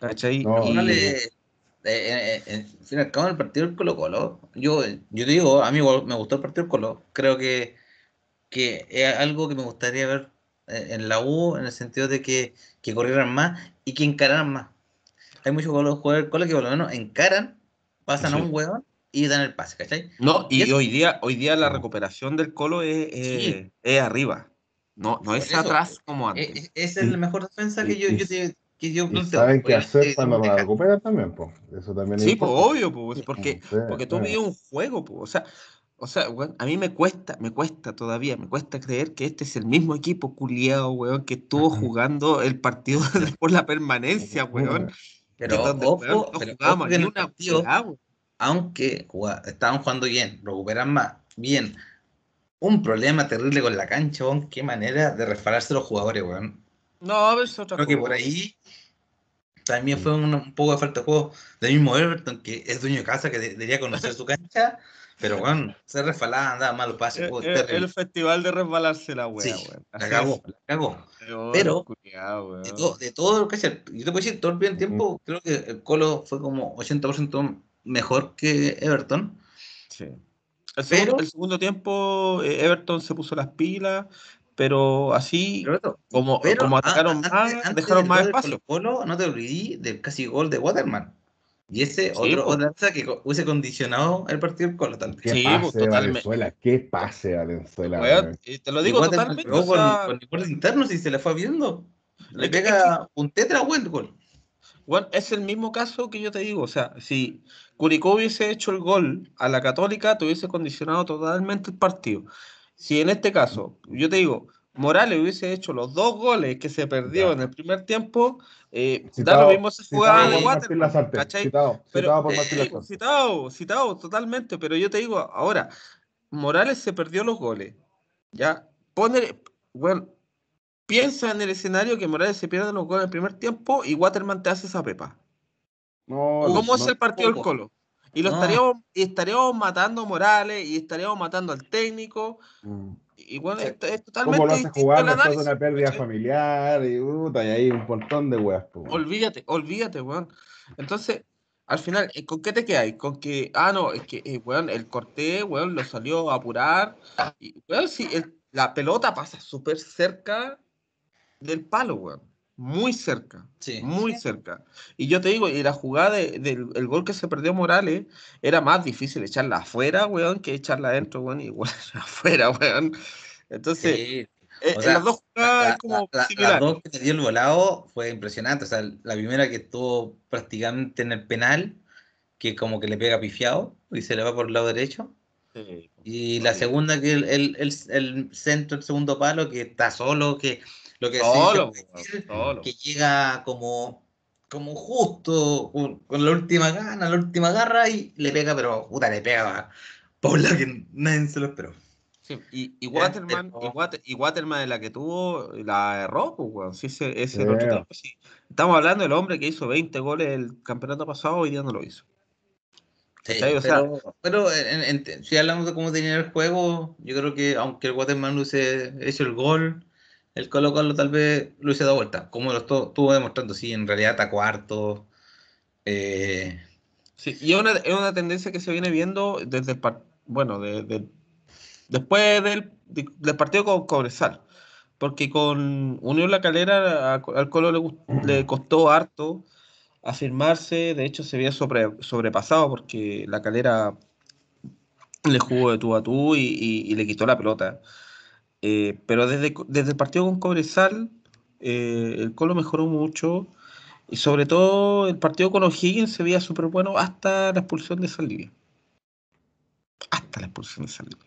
¿Cachai? No, y... Eh, eh, en fin al cabo, el partido del Colo Colo, yo, yo te digo, a mí me gustó el partido del Colo. Creo que, que es algo que me gustaría ver en la U, en el sentido de que, que corrieran más y que encararan más. Hay muchos jugadores del Colo que por lo menos encaran pasan a un hueón y dan el pase, ¿cachai? No, y, hoy día, hoy día la recuperación del Colo es, es, arriba. No, no es atrás como e, antes. Es, es, la mejor defensa que yo, yo te, que yo ¿Saben qué hacer para la recuperar también, pues? Eso también Sí, pues obvio, pues, porque, porque tú vives un juego, pues. O sea, o sea, weón, a mí me cuesta, me cuesta todavía, me cuesta creer que este es el mismo equipo culiado, weón, que estuvo jugando el partido por la permanencia, weón. Pero ojo, pero aunque estaban jugando bien, recuperan más, bien. Un problema terrible con la cancha, weón. Qué manera de resbalarse los jugadores, weón. No, es otra Creo que por ahí también fue un, poco de falta de juego del mismo Everton, que es dueño de casa, que debería conocer su cancha. Pero, bueno, se resbalaba, andaba mal pase. El, el, el, festival de resbalarse la wea, sí, La cagó, la cagó. Pero, de, todo lo que hace, yo te puedo decir, todo el bien tiempo, creo que el Colo fue como 80% mejor que Everton. Sí. El, segundo, el segundo tiempo, eh, Everton se puso las pilas, pero así, como, como atacaron más, dejaron más espacio. Colo, no te olvidé del casi gol de Waterman. Y ese otro, otra cosa que hubiese condicionado el partido del Colo tal Sí, pase, totalmente. Valenzuela, qué pase Valenzuela. te lo digo totalmente. Pero con, con internos y se le fue viendo. Le pega un tetra buen gol. Bueno, es el mismo caso que yo te digo. O sea, si Curicó hubiese hecho el gol a la Católica, te hubiese condicionado totalmente el partido. Si en este caso, yo te digo, Morales hubiese hecho los dos goles que se perdió en el primer tiempo, eh, da lo mismo esa jugada de Waterman. Citado, citado, por eh, citado, citado, totalmente, pero yo te digo, ahora, Morales se perdió los goles. Ya, pone, bueno, piensa en el escenario que Morales se pierde los goles en el primer tiempo y Waterman te hace esa pepa. ¿Cómo es el partido del Colo? Y lo estaríamos, y estaríamos matando a Morales y estaríamos matando al técnico. Mm. Y bueno, es, totalmente. ¿Cómo lo hace jugar después de una pérdida familiar? Y, puta, y ahí un montón de weas. Olvídate, olvídate, weón. Entonces, al final, eh, ¿con qué te quedas? Con que, ah, no, es que, eh, weón, el corte, weón, lo salió a apurar. Y, weón, si la pelota pasa súper cerca del palo, weón. Muy cerca. Sí. Muy cerca. Y yo te digo, y la jugada del gol que se perdió Morales era más difícil echarla afuera, weón, que echarla adentro, weón, igual afuera, weón. Entonces, eh, las dos jugadas como Las dos que te dio el volado fue impresionante. O sea, la primera que estuvo prácticamente en el penal, que como que le pega pifiado y se le va por el lado derecho. y la segunda que el, el, el, centro, el segundo palo, que está solo, que lo que que llega como, como justo con, la última gana, la última garra y le pega, pero puta, le pega por la que nadie se lo esperó. Sí, y, y, Waterman, y, Waterman en la que tuvo, la erró, pues, sí, ese, ese Estamos hablando del hombre que hizo 20 goles el campeonato pasado, hoy día no lo hizo. Sí, pero, pero si hablamos de cómo tenía el juego, yo creo que aunque el Waterman hubiese hecho el gol, el Colo Colo tal vez lo hice dado vuelta, como lo estuvo demostrando, sí, en realidad está cuarto. Eh, sí, y es una, es una, tendencia que se viene viendo desde el bueno, de, después del, del, partido con Cobresal, porque con Unión La Calera al Colo le, costó harto afirmarse, de hecho se había sobrepasado porque La Calera le jugó de tú a tú y le quitó la pelota. Eh, pero desde, desde el partido con Cobresal, eh, el Colo mejoró mucho. Y sobre todo el partido con O'Higgins se veía súper bueno hasta la expulsión de Saldivia. Hasta la expulsión de Saldivia.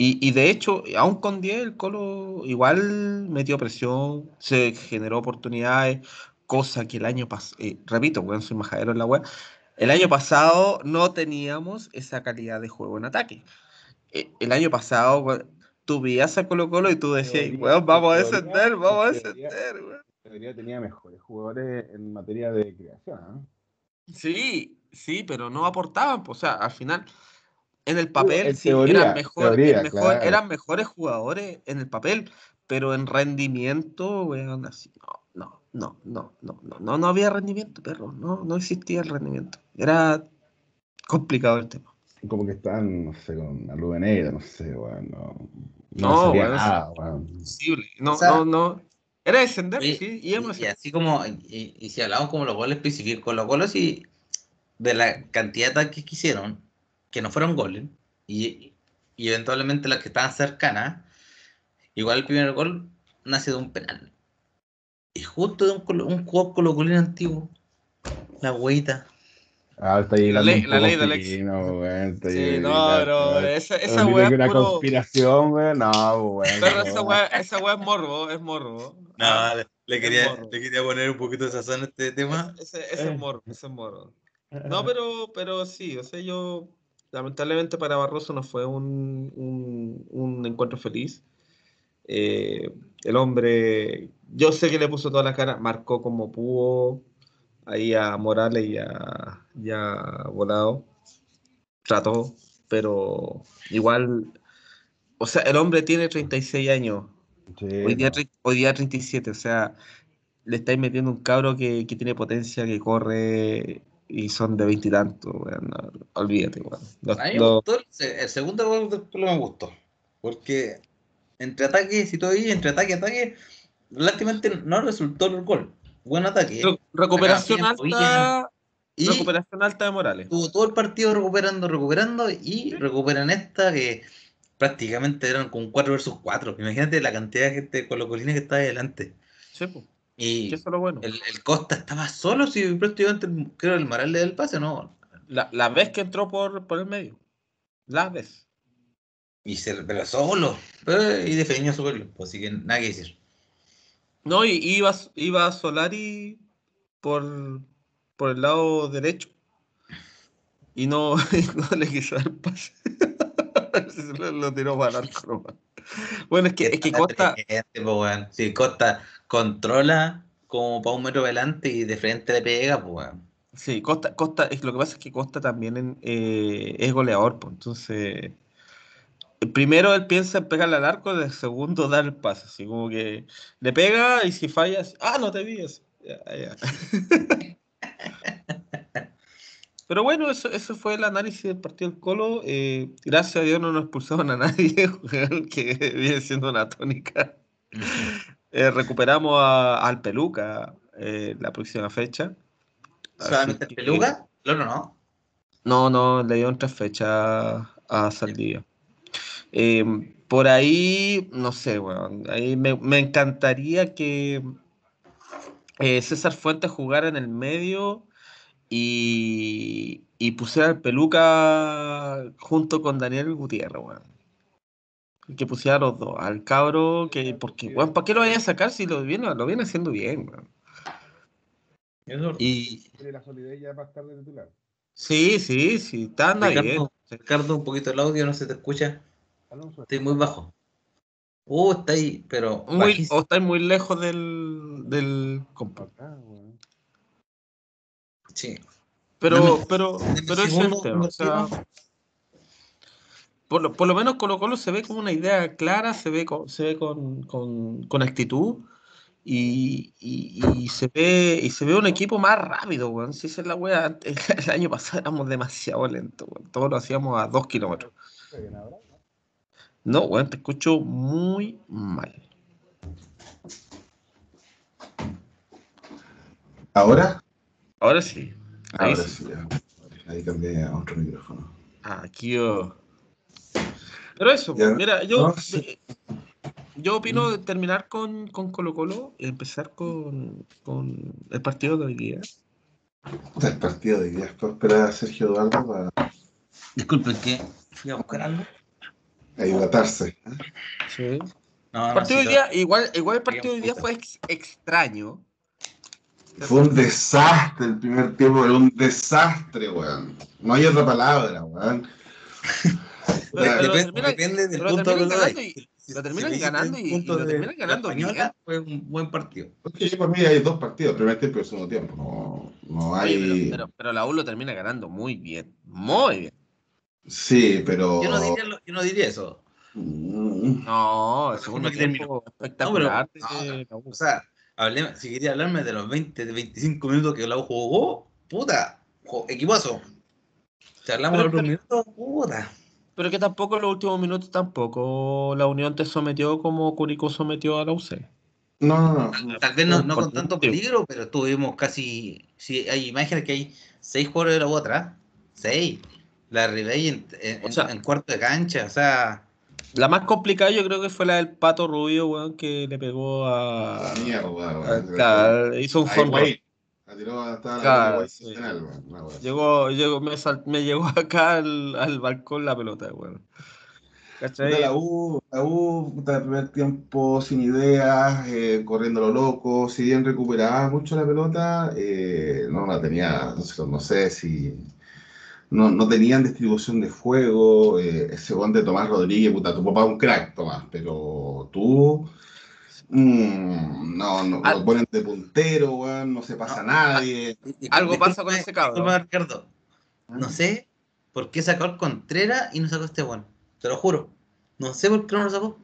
Y, y, de hecho, aún con 10, el Colo igual metió presión, se generó oportunidades, cosa que el año pasado, eh, repito, bueno, soy majadero en la web, el año pasado no teníamos esa calidad de juego en ataque. el año pasado tú veías a Colo Colo y tú decías, weón, vamos a descender, vamos a descender, weón. Debería tenía mejores jugadores en materia de creación, ¿no? Sí, sí, pero no aportaban, pues, o sea, al final, en el papel, sí, eran, mejor, eran mejores jugadores en el papel, pero en rendimiento, weón, así, no, no, no, no, no, no, no había rendimiento, perro, no, no existía el rendimiento. Era complicado el tema como que están, no sé, con la luz negra, no sé, bueno, no, no, bueno, nada, No, no, no. Era descender, sí, y, y, así. como, y, si hablamos como los goles específicos, los goles y de la cantidad de que quisieron, que no fueron goles, y, y eventualmente las que estaban cercanas, igual el primer gol nace de un penal. Y justo de un, un juego colocolino antiguo, la hueita Ah, está la ley, la ley de Alex. sí, no, pero esa, esa weá es una conspiración, güey. No, güey. Pero esa weá, esa weá es morbo, es morbo. No, ah, le, quería, le quería poner un poquito de sazón a este tema. Ese, ese es morbo, ese es morbo. No, pero, pero sí, o sea, yo, lamentablemente para Barroso no fue un, un, un encuentro feliz. Eh, el hombre, yo sé que le puso toda la cara, marcó como pudo, ahí a Morales y a, Volado. Trató, pero igual, o sea, el hombre tiene 36 años. hoy, día, hoy día 37, o sea, le estáis metiendo un cabro que, tiene potencia, que corre y son de veintitantos, olvídate, el, segundo gol me gustó, porque entre ataques y todo ahí, entre ataque y ataque, prácticamente no resultó el gol buen ataque. recuperación alta. Y recuperación alta de Morales. Tuvo todo el partido recuperando, recuperando y recuperan esta que prácticamente eran con 4 versus 4. Imagínate la cantidad de gente con los colines que está ahí adelante. Sí, pues. Y bueno. el, Costa estaba solo, si prácticamente creo el Morales del pase, ¿no? La, la vez que entró por, por el medio. La vez. Y se, pero solo. y defendió su gol. Pues, así que nada que decir. No, y iba, iba Solari por, por el lado derecho. Y no, no le quiso dar pase. lo, lo tiró para el arco Bueno, es que, es que Costa. Sí, Costa controla como para un metro adelante y de frente le pega, pues Sí, Costa, Costa, es, lo que pasa es que Costa también eh, es goleador, pues entonces. Primero él piensa en pegarle al arco, el segundo dar el pase, así como que le pega y si fallas, ah, no te vi Ya, ya. Pero bueno, eso, eso fue el análisis del partido del Colo. Eh, gracias a Dios no nos expulsaron a nadie, que viene siendo una tónica. Eh, recuperamos al Peluca eh, la próxima fecha. ¿Solamente el Peluca? No, no, no. No, no, le dio tres fechas a Saldivia. por ahí, no sé, bueno, ahí me, me encantaría que César Fuentes jugara en el medio y, y pusiera el peluca junto con Daniel Gutiérrez, weón. Que pusiera a los dos, al cabro, que, porque, weón, ¿para qué lo vaya a sacar si lo viene, lo viene haciendo bien, weón? Y. la solidez ya para estar de titular. Sí, sí, sí, está andando bien. Ricardo, un poquito el audio, no se te escucha. Estoy muy bajo. Uh, está ahí, pero. Muy, o está muy lejos del, del Sí. Pero, pero, pero es el tema. O sea, por, lo, por lo menos Colo Colo se ve como una idea clara, se ve con, se ve con, con, con actitud y, y, y, se ve y se ve un equipo más rápido, weón. Si es la wea, el año pasado éramos demasiado lentos, weón. Todos lo hacíamos a dos kilómetros. No, weón, te escucho muy mal. ¿Ahora? Ahora sí. Ahí Ahora sí, Ahí cambié a otro micrófono. Aquí yo. Pero eso, mira, yo, yo opino de terminar con, con Colo Colo y empezar con, con el partido de hoy día. El partido de hoy día. Espero esperar a Sergio Eduardo para. Disculpen, que fui a buscar algo. A hidratarse. Sí. el partido de día, igual, igual el partido de hoy día fue extraño fue un desastre el primer tiempo, era un desastre, weón. No hay otra palabra, weón. depende, del punto de vista. Lo terminan ganando y, lo terminan ganando bien. Fue un buen partido. Porque para mí hay dos partidos, primer tiempo y segundo tiempo. No, no hay. pero, pero, la U lo termina ganando muy bien. Muy bien. Sí, pero. Yo no diría, yo no diría eso. Mm. No, el segundo tiempo espectacular. No, o sea, si quería hablarme de los 20, de 25 minutos que la U jugó, puta, equipazo. Si hablamos de los minutos, puta. Pero que tampoco en los últimos minutos tampoco la Unión te sometió como Curicó sometió a la UC. No, no, no. Tal vez no, con tanto peligro, pero tuvimos casi. Si hay imágenes que hay seis jugadores de la U atrás. Seis. La Ribey en, en, cuarto de cancha, o sea. La más complicada yo creo que fue la del Pato Rubio, weón, que le pegó a... La mierda, weón. hizo un fondo. Llegó, llegó, me, me llegó acá al, al, balcón la pelota, weón. ¿Cachai? La U, la U, el primer tiempo sin ideas, eh, corriendo lo loco, si bien recuperaba mucho la pelota, eh, no la tenía, no sé, no sé si no, no tenían distribución de fuego. Eh, ese de Tomás Rodríguez, puta, tu papá es un crack, Tomás, pero tú. Mm, no, no, lo ponen de puntero, weón, no se pasa a nadie. Algo pasa con ese cabrón. No ah. sé por qué sacó el Contreras y no sacó este weón. Te lo juro. No sé por qué no lo sacó.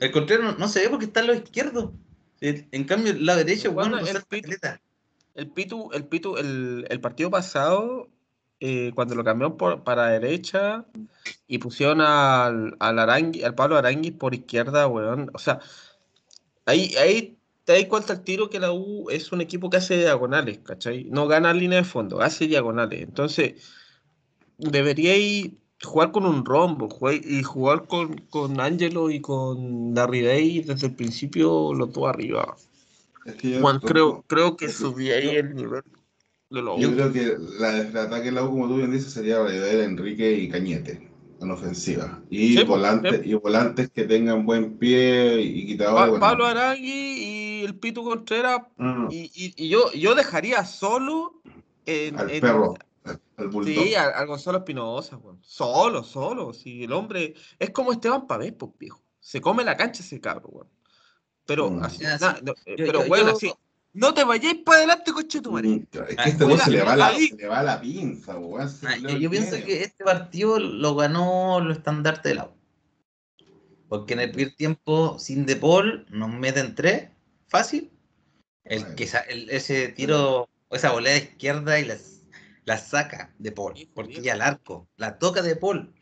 El Contreras no, se ve porque está en lo izquierdo. En cambio, la derecha, weón, el, pitu, el Pitu, el Pitu, el, el partido pasado eh, cuando lo cambió por, para derecha y pusieron al, al, al Pablo Arangui por izquierda, weón. O sea, ahí, ahí te das cuenta el tiro que la U es un equipo que hace diagonales, ¿cachai? No gana línea de fondo, hace diagonales. Entonces, deberíais jugar con un rombo y jugar con, con Angelo y con Darridey desde el principio los dos arriba. creo, creo que subí ahí el nivel. Yo creo que la, el ataque de la U, como tú bien dices, sería de Enrique y Cañete. en ofensiva. Y, volantes, y volantes que tengan buen pie y quitadores. Pablo Arangui y el Pito Contreras. Mm. Y, yo, yo dejaría solo en, al perro. sí, al, Gonzalo Espinosa, solo, solo. Si el hombre es como Esteban Pavés, pues viejo. Se come la cancha ese cabro, Pero, mm. así, pero bueno, así, no te vayáis para adelante, coche tu madre. Es que ah, este se, le va la, se le va la pinza, weón. Ah, yo pienso que este partido lo ganó los estandartes de la U. Porque en el primer tiempo, sin De Paul, nos meten tres, fácil. El que ese tiro, esa volea de izquierda y la, saca De Paul. Porque ya al arco. La toca De Paul.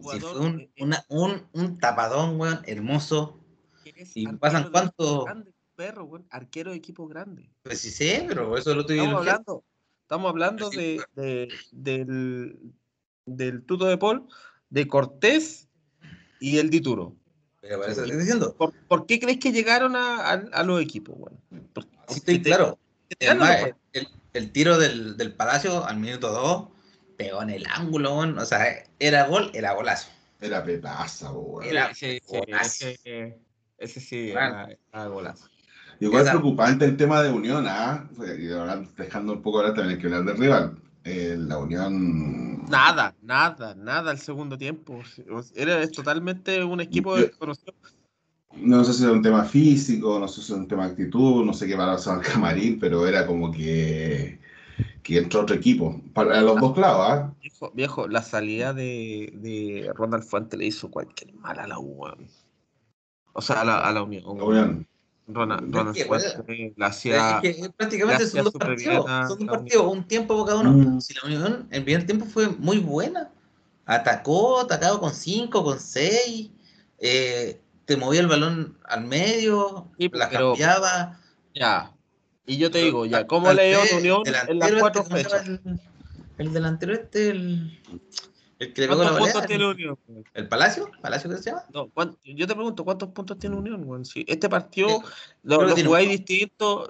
fue un, un, un tapadón, weón, hermoso. Y pasan cuántos perro, arquero de equipo grande. Pues sí sé, pero eso lo estoy estamos hablando. Estamos hablando de, del, del tuto de Paul, de Cortés y el Dituro. diciendo. ¿Por, qué crees que llegaron a, los equipos? Bueno, sí, claro. el, tiro del, del, Palacio al minuto 2 pegó en el ángulo, o sea, era gol, era golazo. Era pepaza, Era ese, ese, sí era golazo. Igual es preocupante el tema de Unión, ¿ah? dejando un poco ahora también que hablar del rival. Eh, la Unión. Nada, nada, nada el segundo tiempo. Era totalmente un equipo desconocido. No sé si era un tema físico, no sé si era un tema de actitud, no sé qué pasar al camarín, pero era como que, que entró otro equipo. Para los dos clavos, ¿ah? Viejo, la salida de, de Ronald Fuente le hizo cualquier mal a la U. O sea, a la, a la Unión. La Unión. Ronald, la hacía. prácticamente son dos partidos, son dos partidos, un tiempo cada uno. Mm. Si la Unión, el primer tiempo fue muy buena. Atacó, atacado con 5, con 6. Eh, te movía el balón al medio, la cambiaba. Ya. Y yo te digo, ya, ¿cómo le dio Unión en las cuatro fechas? El, el delantero este, el. El que ¿Cuántos puntos tiene Unión? ¿El Palacio? ¿Palacio qué se llama? No, yo te pregunto, ¿cuántos puntos tiene Unión, Si este partido lo, lo jugáis distinto,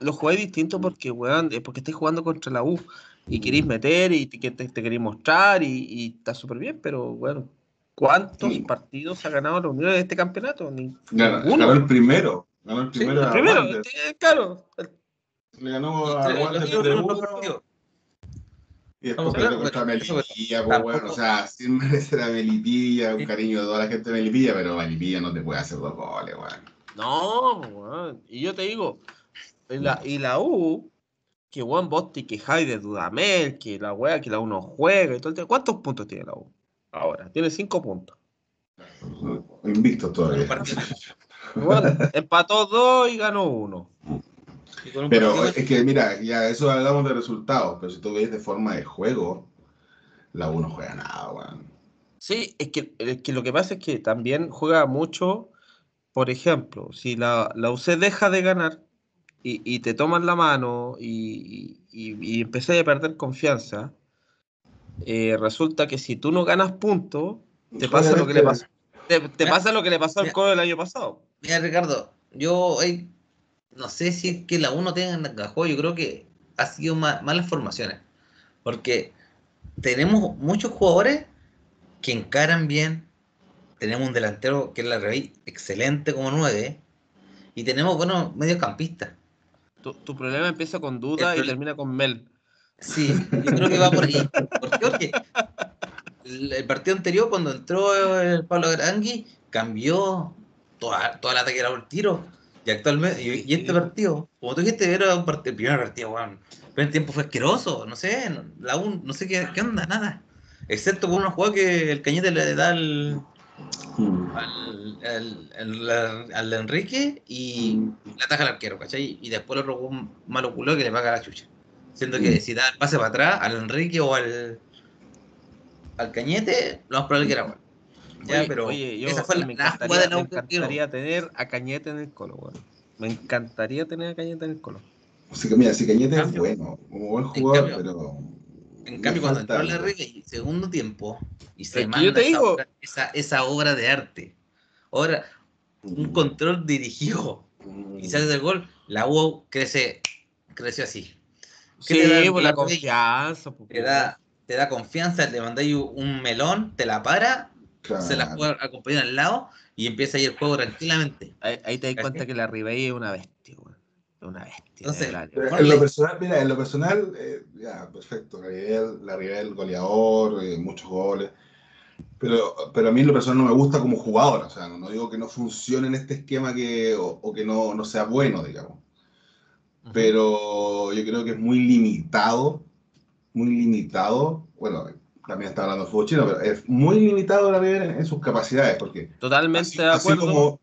lo jugáis distinto porque, weón, porque estáis jugando contra la U y queréis meter y te, te, queréis mostrar y, está súper bien, pero bueno, ¿cuántos partidos ha ganado la Unión en este campeonato? Ganó, ganó, el primero. Ganó el primero. el primero, este, claro. Le ganó a Wander y después contra Melipilla, pues, bueno, o sea, sin merecer a Melipilla, un cariño de toda la gente de Melipilla, pero Melipilla no te puede hacer dos goles, weón. No, weón. Y yo te digo, y la, y la U, que weón, vos te quejáis de Dudamel, que la weá, que la U no juega y todo ¿Cuántos puntos tiene la U? Ahora, tiene cinco puntos. Invicto todavía. Bueno, empató dos y ganó uno. Pero es que, mira, ya eso hablamos de resultados, pero si tú ves de forma de juego, la U no juega nada, weón. Sí, es que, que lo que pasa es que también juega mucho, por ejemplo, si la, la UC deja de ganar y, te toman la mano y, y, a perder confianza, eh, resulta que si tú no ganas puntos, te pasa lo que le pasó. Te, pasa lo que le pasó al Colo el año pasado. Mira, Ricardo, yo no sé si es que la 1 tenga juego, yo creo que ha sido malas formaciones. Porque tenemos muchos jugadores que encaran bien. Tenemos un delantero que es la Rey excelente como 9. Y tenemos buenos mediocampistas. Tu, tu problema empieza con duda y termina con Mel. Sí, yo creo que va por ahí. Porque el, partido anterior, cuando entró el Pablo Grangui, cambió toda, toda la ataque era un tiro. Y actualmente, y, este partido, como tú dijiste, era un partido, el primer partido, weón. El primer tiempo fue asqueroso, no sé, la un, no sé qué, qué onda, nada. Excepto por una jugada que el Cañete le da al, al, al, Enrique y le ataja al arquero, ¿cachai? Y después lo robó un malo culo que le paga la chucha. Siento que si da el pase para atrás al Enrique o al, al Cañete, lo más probable que era bueno. Ya, pero oye, yo esa fue la, me encantaría, me encantaría tener a Cañete en el colo, weón. Me encantaría tener a Cañete en el colo. Así que mira, si Cañete es bueno, como buen jugador, pero. En cambio, cuando entró la regla y segundo tiempo, y se manda esa, digo... obra, esa, esa, obra de arte, ahora un mm. control dirigido y sale del gol, la U crece, creció así. Sí, por la confianza. Te da, te da confianza, le mandáis un melón, te la para, se la juega acompañar al lado y empieza a ir el juego tranquilamente. Ahí, te das cuenta que la Ribey es una bestia, güey. Una bestia. en lo personal, mira, en lo personal, eh, ya, perfecto. La Ribey, goleador, eh, muchos goles. Pero, pero a mí en lo personal no me gusta como jugador. O sea, no, digo que no funcione en este esquema que, o, que no, no, sea bueno, digamos. Pero yo creo que es muy limitado. Muy limitado. Bueno, también está hablando de fútbol chino, pero es muy limitado la en, en sus capacidades, porque totalmente de acuerdo. Así como,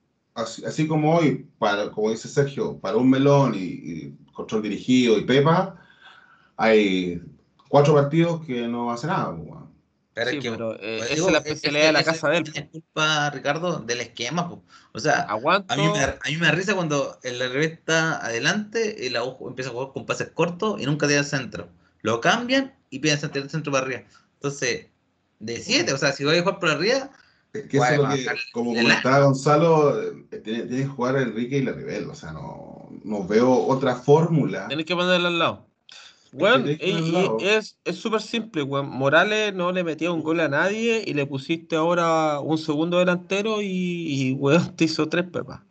así, como hoy, para, como dice Sergio, para un melón y, control dirigido y Pepa, hay cuatro partidos que no hace nada. Pues, pero, es que, pero eh, pues, esa es la especialidad de la casa de él. Es culpa, Ricardo, del esquema. O sea, Aguanto. A, mí me, a mí me da risa cuando el revés está adelante y la U empieza a jugar con pases cortos y nunca tiene el centro. Lo cambian y piden el centro para arriba. Entonces, de 7, o sea, si voy a jugar por arriba. Es que eso es lo que, como comentaba Gonzalo, eh, tiene, que jugar Enrique y la Rebel, o sea, no, no veo otra fórmula. Tienes que ponerle al lado. Bueno, es súper simple, weón. Morales no le metía un gol a nadie y le pusiste ahora un segundo delantero y, y weón, te hizo tres pepas.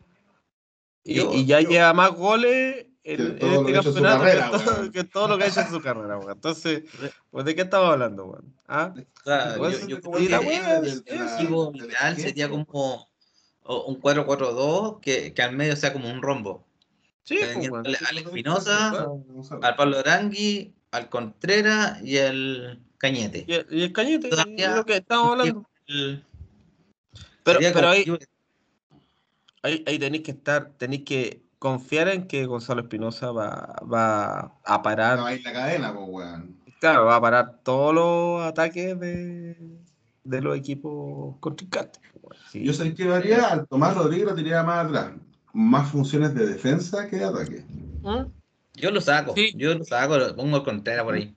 Y, ya lleva más goles en, este campeonato que, todo, lo que ha hecho en su carrera, weón. Entonces, pues, ¿de qué estamos hablando, weón? ¿Ah? yo, yo creo que el ideal sería como un 4-4-2 que, que al medio sea como un rombo. Sí, pues, al Espinosa, al Pablo Arangui, al Contreras y al Cañete. Y el, Cañete, es lo que estamos hablando. pero, pero ahí, ahí, ahí tenéis que estar, tenéis que confiar en que Gonzalo Espinosa va, va a parar. va a ir la cadena, pues, weón. Claro, va a parar todos los ataques de, de los equipos contrincantes. Sí. Yo sé que haría, al Tomás Rodríguez lo tiraría más atrás. Más funciones de defensa que de ataque. ¿Ah? Yo lo saco, yo lo saco, lo pongo el Contreras por ahí.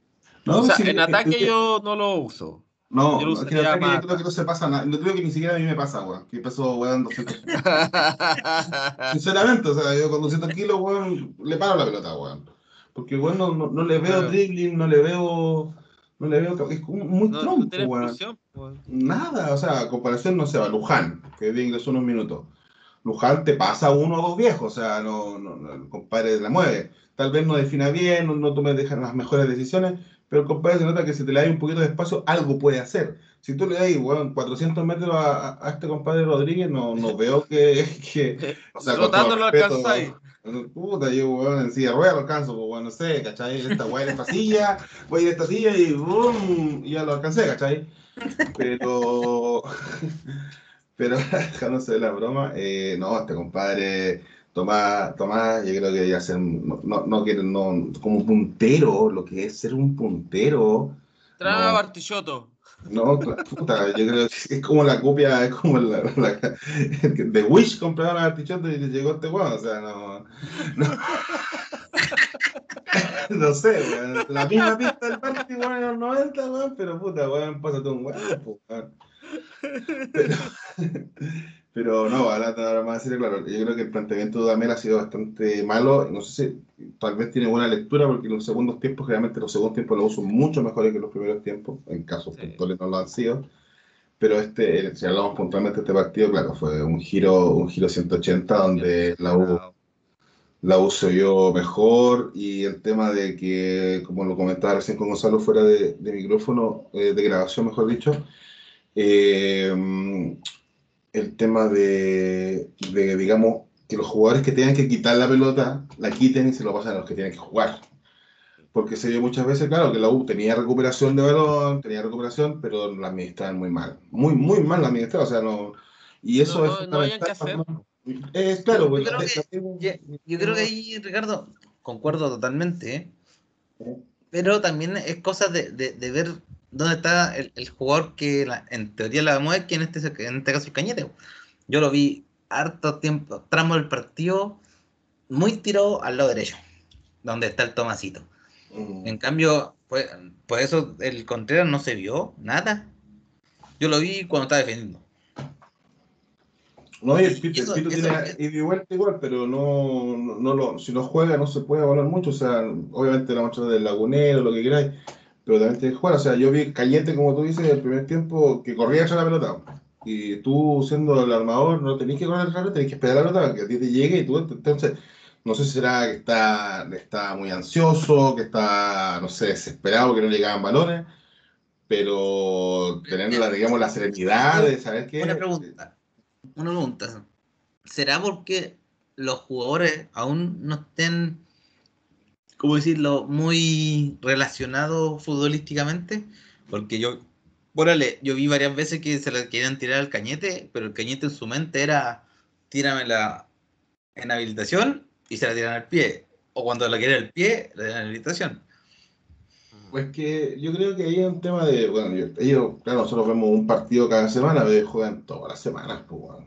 No, o sea, en ataque yo no lo uso. No, yo, es que yo creo que no se pasa nada. No creo que ni siquiera a mí me pasa, weón. Que peso, weón, 200 Sinceramente, o sea, yo con 200 kilos, weón, le paro la pelota, weón. Porque, weón, no, no, le veo dribbling, no le veo. No le veo. Es muy no, tronco, weón. Nada, o sea, comparación, no se va. Luján, que de ingresó unos minutos. Luján te pasa uno o dos viejos, o sea, no, no, el compadre la mueve. Tal vez no defina bien, no, no tome las mejores decisiones pero el compadre se nota que si te le da un poquito de espacio, algo puede hacer. Si tú le das, bueno, 400 metros a, a, este compadre Rodríguez, no, no veo que, que o sea, lo alcanzáis. Puta, yo, weón, en silla rueda lo alcanzo, pues, bueno, no sé, ¿cachai? Esta weá en esta silla, voy de esta silla y boom, y ya lo alcancé, ¿cachai? Pero, pero, dejándose de la broma, eh, no, este compadre Tomás, Tomás, yo creo que ya ser, no, no, no, no, como puntero, lo que es ser un puntero. Traga no, Bartichotto. No, puta, yo creo que es como la copia, es como la, la de Wish compraron a Bartichotto y llegó este weón, o sea, no. No, no sé, weón, la misma pista del Barti, weón, en los 90, weón, pero puta, weón, pásate un weón, weón. Pero, pero no, ahora, más decir, claro, yo creo que el planteamiento de Dudamel ha sido bastante malo. No sé si tal vez tiene buena lectura, porque los segundos tiempos, generalmente los segundos tiempos los uso mucho mejores que los primeros tiempos, en casos puntuales no lo han sido. Pero este, si hablamos puntualmente de este partido, claro, fue un giro, un giro 180 donde la U, la U se vio mejor y el tema de que, como lo comentaba recién con Gonzalo fuera de, micrófono, eh, de grabación, mejor dicho, eh, el tema de, digamos, que los jugadores que tengan que quitar la pelota, la quiten y se lo pasen a los que tienen que jugar. Porque se vio muchas veces, claro, que la U tenía recuperación de balón, tenía recuperación, pero la administraban muy mal. Muy, muy mal la administraban, o sea, no... Y eso es... No, que hacer. Es claro, yo, creo que, yo, creo que, ahí, Ricardo, concuerdo totalmente, ¿eh? pero también es cosa de, de, de ver dónde está el, jugador que en teoría la mueve, que en este, en este caso el Cañete. Yo lo vi harto tiempo, tramo del partido, muy tirado al lado derecho, donde está el Tomasito. Mm. En cambio, pues, por eso el Contreras no se vio nada. Yo lo vi cuando estaba defendiendo. No, y el Pito, tiene igual, igual, pero no, no, lo, si no juega no se puede hablar mucho. O sea, obviamente la marcha del lagunero, lo que queráis, pero también tienes que jugar. O sea, yo vi Cañete, como tú dices, el primer tiempo que corría echar la pelota. Y tú, siendo el armador, no tenés que correr el tenés que esperar la pelota que a ti te llegue y tú, entonces, no sé si será que está, está muy ansioso, que está, no sé, desesperado que no le llegaban balones, pero teniendo, la, digamos, la serenidad de saber que... Una pregunta, una pregunta. ¿Será porque los jugadores aún no estén, ¿cómo decirlo?, muy relacionados futbolísticamente? Porque yo Órale, yo vi varias veces que se la querían tirar al cañete, pero el cañete en su mente era tíramela en habilitación y se la tiran al pie. O cuando la quiere el pie, la tiran en habilitación. Pues que yo creo que ahí es un tema de, bueno, ellos, claro, nosotros vemos un partido cada semana, pero ellos juegan todas las semanas, pues, bueno.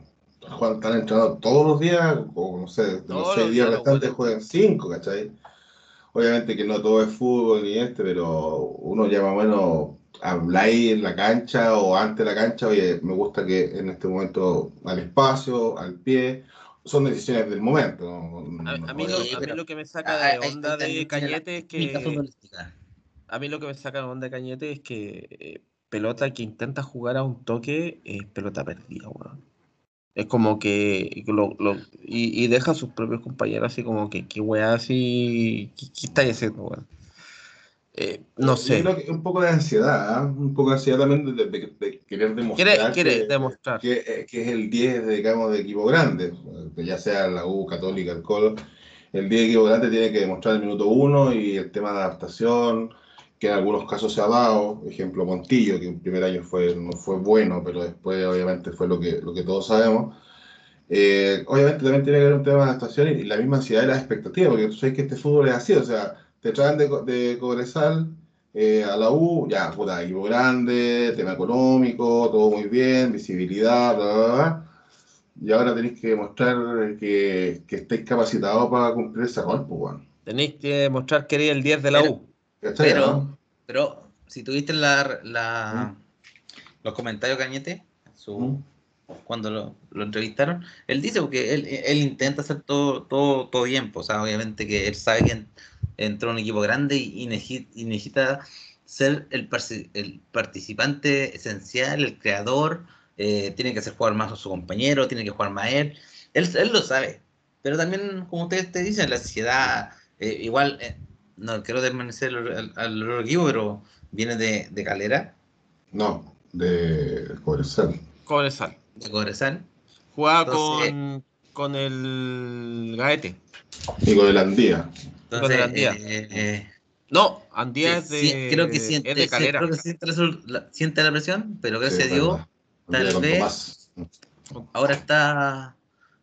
Juegan, están entrenando todos los días, o no sé, de los seis días restantes juegan cinco, ¿cachai? Obviamente que no todo es fútbol ni este, pero uno ya más o menos habláis en la cancha o ante la cancha, oye, me gusta que en este momento al espacio, al pie, son decisiones del momento. a, mí lo, que me saca de onda de Cañete es que... A mí lo que me saca de onda de Cañete es que pelota que intenta jugar a un toque es pelota perdida, weón. Es como que lo, y, deja a sus propios compañeros así como que qué weá así, ¿qué, qué estáis haciendo, weón? Eh, no sé. creo que un poco de ansiedad, ¿ah? un poco de ansiedad también de, querer demostrar, que, demostrar. Eh, que, es el 10, digamos, de equipo grande, ya sea la U, Católica, el Colo. El 10 de equipo grande tiene que demostrar el minuto 1 y el tema de adaptación, que en algunos casos se ha dado. Ejemplo, Montillo, que en primer año fue, no fue bueno, pero después obviamente fue lo que, lo que todos sabemos. Eh, obviamente también tiene que haber un tema de adaptación y, la misma ansiedad y las expectativas, porque tú sabes que este fútbol es así, o sea te traen de, de Cobresal eh, a la U, ya, puta, equipo grande, tema económico, todo muy bien, visibilidad, bla, bla, bla. Y ahora tenéis que demostrar que, que estáis capacitados para cumplir ese rol, pues, bueno. Tenéis que demostrar que eres el 10 de la U. Pero, pero, si tuviste la, la ¿Mm? los comentarios, Cañete, su, ¿Mm? cuando lo, lo, entrevistaron, él dice que él, él, intenta hacer todo, todo, todo bien, pues, o sea, obviamente que él sabe que entró a un equipo grande y, necesita, ser el, el, participante esencial, el creador, eh, tiene que hacer jugar más a su compañero, tiene que jugar más él. Él, él lo sabe, pero también, como ustedes te dicen, la sociedad, eh, igual, eh, no quiero desmanecer al, al, equipo, pero viene de, de Calera. No, de Cobresal. Cobresal. De Cobresal. Juega con, con el Gaete. Y con el Andía. Entonces, eh, eh, no, Andía es de. creo que siente, de Calera. Creo que siente, la, presión, pero gracias a Dios, tal vez. Ahora está.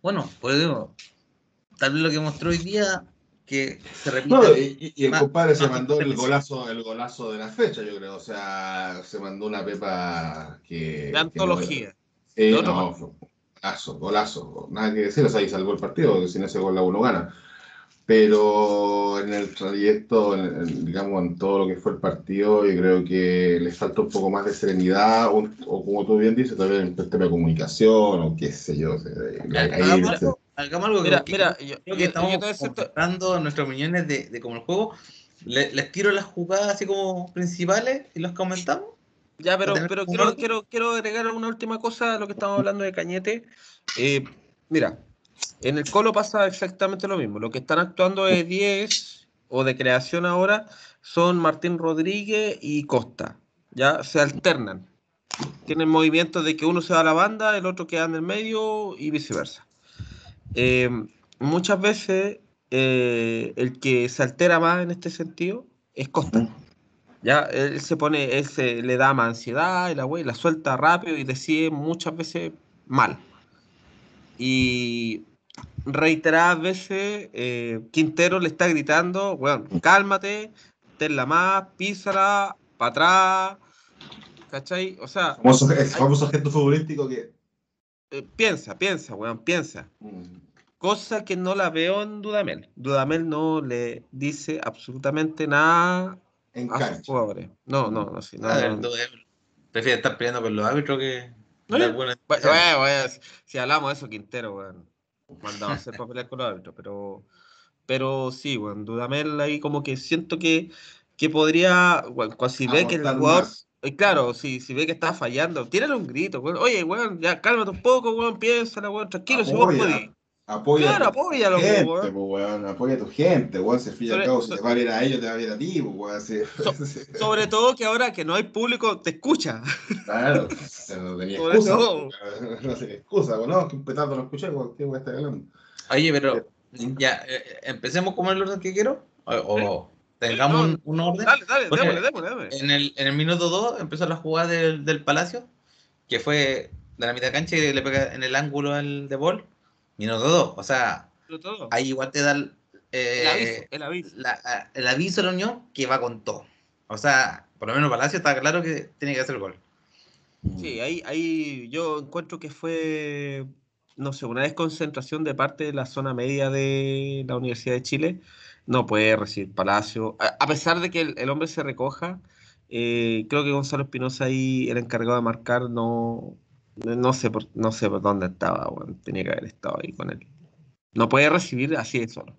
Bueno, pues digo, tal vez lo que mostró hoy día que se repite. No, y, el compadre se mandó el golazo, el golazo de la fecha, yo creo. O sea, se mandó una pepa que. De antología. sí, no, golazo, golazo. Nada que decir, o sea, ahí salvó el partido, porque sin ese gol la uno gana pero en el trayecto, digamos, en todo lo que fue el partido, yo creo que le falta un poco más de serenidad, o, como tú bien dices, también el tema de comunicación, o qué sé yo. Hagamos, algo, mira, mira, yo, creo que estamos mostrando nuestras opiniones de, de cómo el juego. les tiro las jugadas así como principales y los comentamos. Ya, pero, pero quiero, quiero, quiero agregar una última cosa a lo que estamos hablando de Cañete. Eh, mira, en el Colo pasa exactamente lo mismo. Lo que están actuando de 10 o de creación ahora son Martín Rodríguez y Costa. Ya se alternan. Tienen movimientos de que uno se va a la banda, el otro queda en el medio y viceversa. Eh, muchas veces eh, el que se altera más en este sentido es Costa. Ya, él se pone, él se le da más ansiedad y la la suelta rápido y decide muchas veces mal. Y reiteradas veces eh, Quintero le está gritando, bueno, cálmate, tenla más, písala, para atrás, ¿cachai? O sea... el famoso gesto futbolístico que... Eh, piensa, piensa, weón, piensa. Mm. Cosa que no la veo en Dudamel. Dudamel no le dice absolutamente nada a sus jugadores. No, no, no, sí, no, Prefiere estar peleando con los árbitros que... Bueno, si hablamos de eso, Quintero, weón mandado a hacer papeles con los árbitros, pero, pero sí, bueno, Dudamel ahí como que siento que que podría, bueno, si ve que el jugador, eh, claro, si, si ve que está fallando, tírale un grito, Oye, weón, ya cálmate un poco, weón, piénsala, weón, tranquilo, si vos podés. Apoya claro, a tu gente, weón. weón. Apoya a tu gente, weón. Si al fin y al cabo, si te va a ir a ellos, te va a ir a ti, weón. sobre todo que ahora que no hay público, te escucha. Claro, no tenía excusa. No tenía excusa, weón. No, que un petardo no escuché, weón. ¿Qué weón está hablando? Oye, pero eh, ya, eh, empecemos con el orden que quiero. O, tengamos un, orden. Dale, dale, démosle, démosle, démosle. En el, en el minuto 2 empezó la jugada del, del Palacio, que fue de la mitad de cancha y le pega en el ángulo al de Ball Minuto 2. O sea, ahí igual te da el, eh, el aviso, el, aviso. de la Unión que va con todo. O sea, por lo menos Palacio está claro que tiene que hacer el gol. Sí, ahí, ahí yo encuentro que fue, no sé, una desconcentración de parte de la zona media de la Universidad de Chile. No puede recibir Palacio. A, pesar de que el, hombre se recoja, eh, creo que Gonzalo Espinosa ahí, el encargado de marcar, no, no sé por, no sé por dónde estaba, tenía que haber estado ahí con él. No puede recibir así de solo.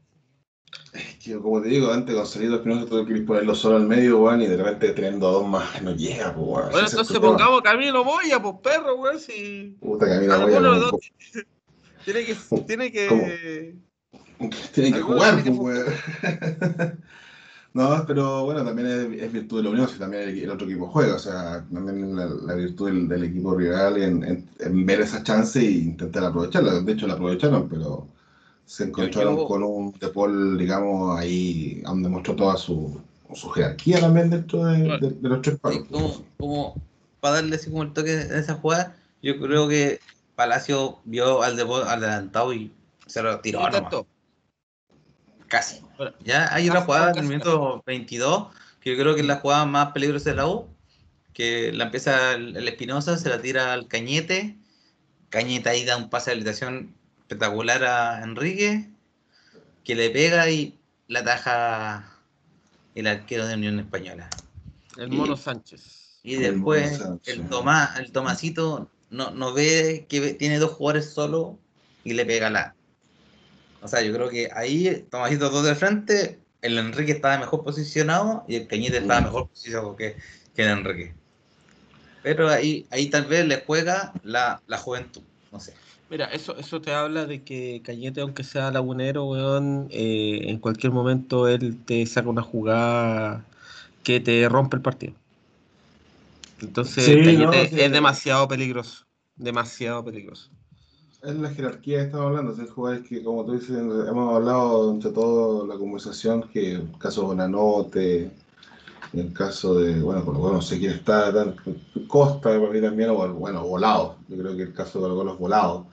como te digo, antes Gonzalo Espinosa tuvo que ponerlo solo al medio, weón, y de repente teniendo a dos más no llega, pues, weón. Bueno, entonces pongamos Camilo Moya, pues perro, weón, si. Puta Camilo tiene que. Tiene que. Tiene que jugar, pues, weón. No, pero bueno, también es, virtud de la unión si también el, otro equipo juega, o sea, también la, virtud del, equipo rival en, ver esa chance e intentar aprovecharla. De hecho, la aprovecharon, pero se encontraron con un De Paul, digamos, ahí donde mostró toda su, su jerarquía también dentro de, los tres palos. Como, como, para darle así como el toque de esa jugada, yo creo que Palacio vio al De Paul adelantado y se lo tiró. Casi. Ya hay una jugada en el minuto 22 que yo creo que es la jugada más peligrosa de la U, que la empieza el, Espinosa, se la tira al Cañete, Cañete ahí da un pase de habilitación espectacular a Enrique, que le pega y la taja el arquero de Unión Española. El Mono Sánchez. Y después el, Tomás, el Tomasito no, no ve que tiene dos jugadores solo y le pega la, o sea, yo creo que ahí, Tomasito dos de frente, el Enrique estaba mejor posicionado y el Cañete estaba mejor posicionado que, que el Enrique. Pero ahí, ahí tal vez le juega la, juventud, no sé. Mira, eso, eso te habla de que Cañete, aunque sea lagunero, weón, eh, en cualquier momento él te saca una jugada que te rompe el partido. Entonces, Cañete es demasiado peligroso. Demasiado peligroso es la jerarquía que estamos hablando, es jugadores que, como tú dices, hemos hablado entre todo la conversación, que el caso de Bonanote, el caso de, bueno, por lo menos no sé quién está, Costa, para mí también, o bueno, volado, yo creo que el caso de los volados,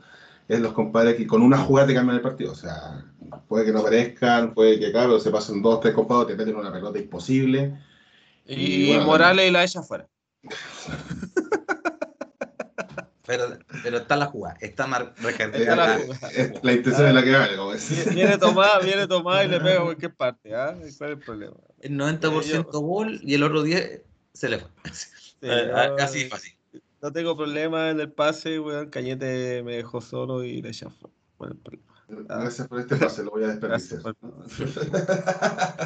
es los compadres que con una jugada te cambian el partido, o sea, puede que no aparezcan, puede que, claro, se pasen dos, tres compadres, te meten una pelota imposible. Y, Morales y la ella afuera. Pero, pero está la jugada, está mar está la, la, intención es la que vale, como Viene Tomás, viene Tomás y le pega a cualquier parte, ¿ah? ¿Cuál es el problema? El 90% gol y el otro 10 se le fue. Así fácil. No tengo problema en el pase, weón. Cañete me dejó solo y le echó Bueno, Gracias por este pase, lo voy a desperdiciar.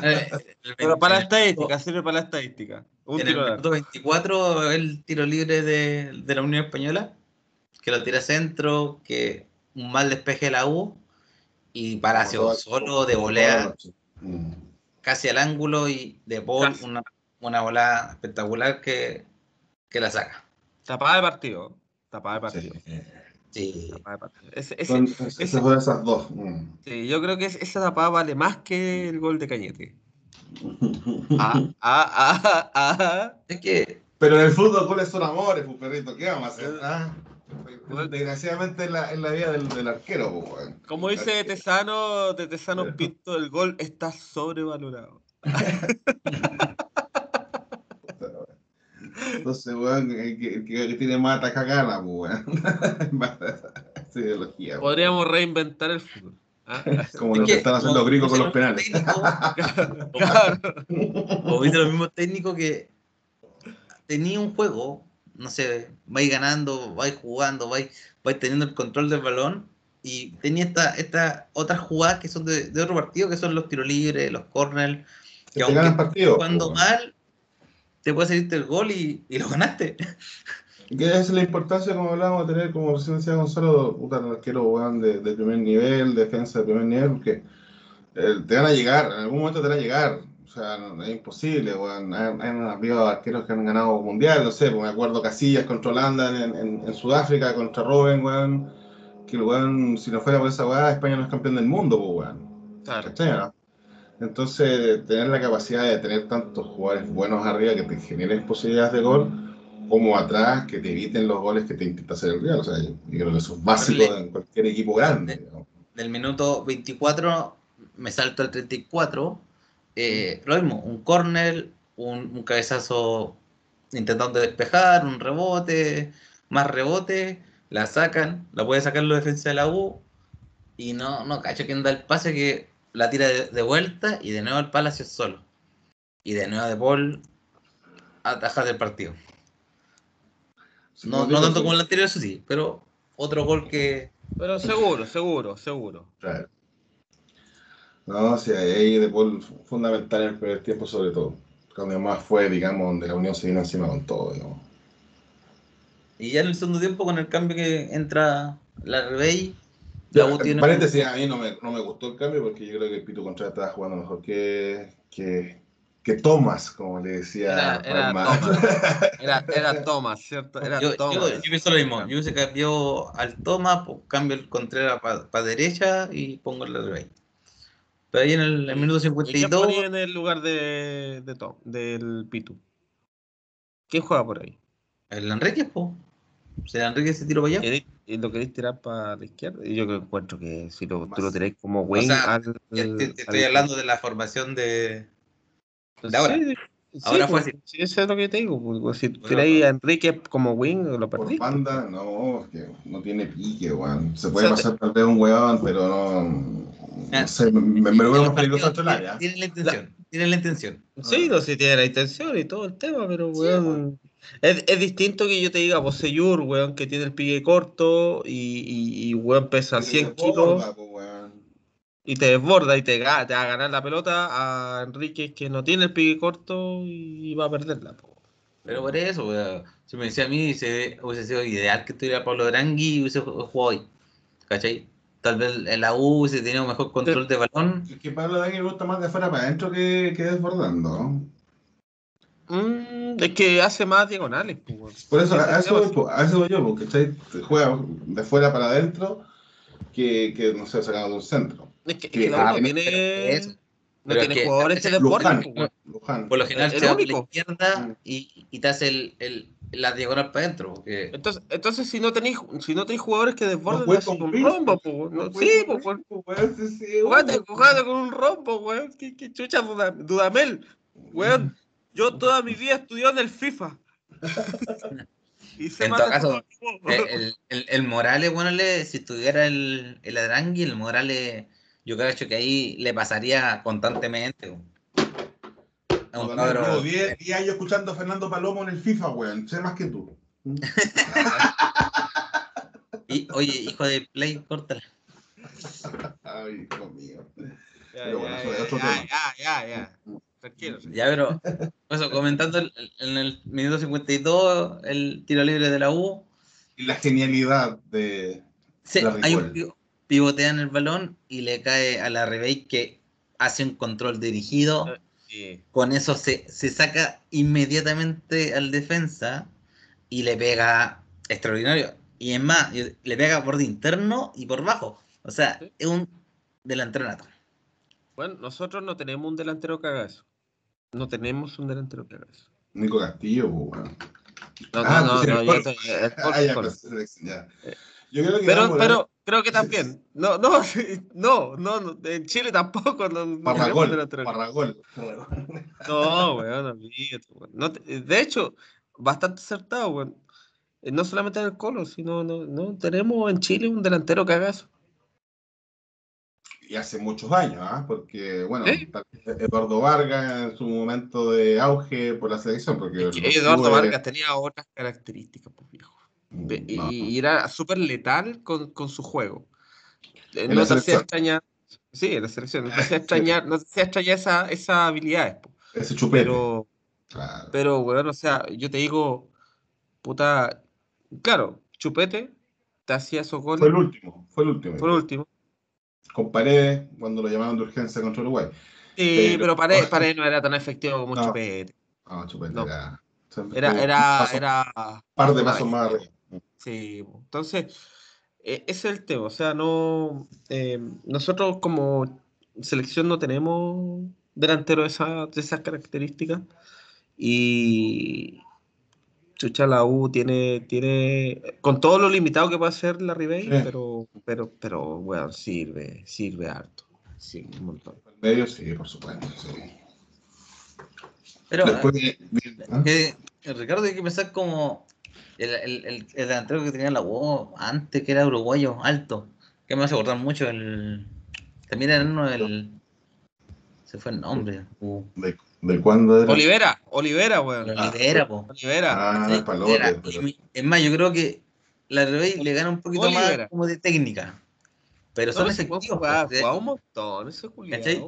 Eh, pero para la estadística, sirve para la estadística. Un en el minuto 24, el tiro libre de, de la Unión Española que lo tira centro, que un mal despeje de la U y Palacio solo de volea mm. casi al ángulo y de Paul una, una bola espectacular que, que la saca. Tapada de partido. Tapada de partido. Sí. esas dos. Mm. Sí, yo creo que esa tapada vale más que el gol de Cañete. ah, ah, ah, ah. Es que. Pero en el fútbol, goles son amores, pues, perrito. ¿Qué vamos a hacer? Ah. Desgraciadamente en la, en la vida del, del arquero, Como dice Tesano, de Tesano Pinto, el gol está sobrevalorado. Entonces, weón, el que, que, tiene más ataca gana, weón. ideología, Podríamos reinventar el fútbol. ¿ah? Como lo que están haciendo los gringos con los penales. claro. O viste los mismos técnicos que tenía un juego no sé, vais ganando, vais jugando, vais, vais teniendo el control del balón y tenía esta, esta otras jugadas que son de, otro partido, que son los tiros libres, los corners, que aunque partido, jugando mal, te puede salirte el gol y, y lo ganaste. Que es la importancia, como hablábamos, de tener, como recién decía Gonzalo, un arquero de, de, primer nivel, defensa de primer nivel, porque eh, te van a llegar, en algún momento te van a llegar. Sea, es imposible, weón. Hay, habido arqueros que han ganado mundial, no sé, pues me acuerdo Casillas contra Holanda en, en, en Sudáfrica, contra Robben, weón. Que el weón, si no fuera por esa weá, España no es campeón del mundo, pues, weón. Claro. Entonces, tener la capacidad de tener tantos jugadores buenos arriba que te generen posibilidades de gol, como atrás que te eviten los goles que te intenta hacer el Real. O sea, yo, creo que eso es básico en cualquier equipo grande. Del minuto 24 me salto al 34. Eh, lo mismo, un córner, un, cabezazo intentando despejar, un rebote, más rebote, la sacan, la puede sacar la defensa de la U y no, no cacho quién da el pase que la tira de, vuelta y de nuevo el Palacio solo. Y de nuevo de Paul ataja del partido. No, no tanto como el anterior, eso sí, pero otro gol que. Pero seguro, seguro, seguro. Claro. No, sí, ahí de Paul fundamental en el primer tiempo, sobre todo. Cuando más fue, digamos, donde la Unión se vino encima con todo, digamos. Y ya en el segundo tiempo, con el cambio que entra la Rebey, tiene... Paréntesis, a mí no me, no me, gustó el cambio porque yo creo que el Pito Contreras estaba jugando mejor que, que, que Thomas, como le decía. Era, Thomas. Era, era, Thomas, ¿cierto? Era yo, Thomas. Yo, yo, pienso lo mismo. Yo se cambió al Thomas, pues, cambio el Contreras para derecha y pongo el Rey. Pero ahí en el, minuto 52. ¿Y en el lugar de, de Tom, del Pitu? ¿Quién juega por ahí? El Enrique, pues. O sea, Enrique se tiró para allá. ¿Y lo queréis tirar para la izquierda? Yo creo que encuentro que si lo, tú lo tiráis como wing. O sea, te, estoy hablando de la formación de, de ahora. Sí, ahora fue pues, así. Sí, eso es lo que te digo. Pues, si tiráis a Enrique como wing, lo perdí. Por banda, no, es que no tiene pique, weón. Se puede pasar tal vez un weón, pero no. No sé, me, me, lo veo más peligroso el área. Tiene la intención. Tiene la intención. Sí, no sé, tiene la intención y todo el tema, pero weón. Es, es, distinto que yo te diga Poseyur, weón, que tiene el pique corto y, y, y weón pesa 100 kilos. Y te desborda y te, te, va a ganar la pelota a Enrique que no tiene el pique corto y va a perderla. Pero por eso, weón, si me decía a mí, se, hubiese sido ideal que estuviera Pablo Drangui y hubiese jugado hoy. ¿Cachai? Tal vez en la U hubiese tenido mejor control de balón. Es que Pablo Drangui me gusta más de fuera para adentro que, que desbordando. Mm, es que hace más diagonales. Pues, Por eso, a eso, voy, a eso voy yo, porque juega de fuera para adentro que, que no sé, sacado de un centro. Es que, que, no tiene, no tiene jugadores de deporte. Por lo general se va a la izquierda mm. y, y te hace el, el, la diagonal para adentro. Porque... Entonces, entonces si no tenéis si no tenéis jugadores que desborden, no con un rombo, pues. No, sí, pues. Jugate, con un rombo, weón. ¿Qué, qué chucha Dudamel, weón. Yo toda mi vida estudié en el FIFA. en todo caso, el, el, el, Morales, bueno, le, si estuviera el, el Adrangui, el Morales, yo creo que ahí le pasaría constantemente. No, no, 10 años escuchando a Fernando Palomo en el FIFA, weón. Sé más que tú. y, oye, hijo de Play, córtala. Ay, hijo mío. Ya, Pero bueno, ya, eso ya, ya, ya, ya. Tranquilo. Ya, pero eso, comentando en el minuto 52 el tiro libre de la U. Y la genialidad de. Sí, hay un pivotea en el balón y le cae a la Rebey que hace un control dirigido. Con eso se, se saca inmediatamente al defensa y le pega extraordinario. Y es más, le pega por de interno y por bajo. O sea, es un delantero nato. Bueno, nosotros no tenemos un delantero que haga eso. No tenemos un delantero que haga eso. Nico Castillo, pues, No, no, no, no, yo te, Yo creo que pero, pero creo que también. No, no, no, no, en Chile tampoco. No, Parragol, Parragol. No, weón, olvídate, no, De hecho, bastante acertado, weón. Eh, no solamente en el Colo, sino no, no tenemos en Chile un delantero que haga eso y hace muchos años, ¿ah? porque, bueno, Eduardo Vargas en su momento de auge por la selección. Porque Eduardo Vargas tenía otras características, pues viejo. Mm, y, era súper letal con, con, su juego. Eh, no se hacía extrañar, Sí, en la selección. No se extrañar, no se extrañar esa, esa habilidades. Ese chupete. Pero, pero, bueno, o sea, yo te digo, puta, claro, chupete, te hacía esos goles. Fue el último, fue el último. Fue el último. Con Paredes, cuando lo llamaban de urgencia contra Uruguay. Sí, pero, Paredes, no era tan efectivo como Chupete. No, Chupete era... Era, era, era... Par de pasos más arriba. Sí, entonces, ese es el tema. O sea, no. Eh, nosotros como selección no tenemos delantero de, esa, de esas características. Y. Chucha, la U tiene, tiene. Con todo lo limitado que puede hacer la Ribey, pero, pero, pero, bueno, sirve, sirve harto. Sí, un montón. En medio, sí, por supuesto, sí. Pero, Después, eh, Ricardo, hay que pensar como el, el, el, delantero que tenía la U antes, que era uruguayo, alto, que me hace acordar mucho, el también era uno del... Se fue el nombre. Uh. ¿De, cuándo era? Olivera, Olivera, weón. Olivera, po. Olivera. Ah, palote, Es más, yo creo que la Rey le gana un poquito más como de técnica. Pero son efectivos. Jugaba un montón, ese es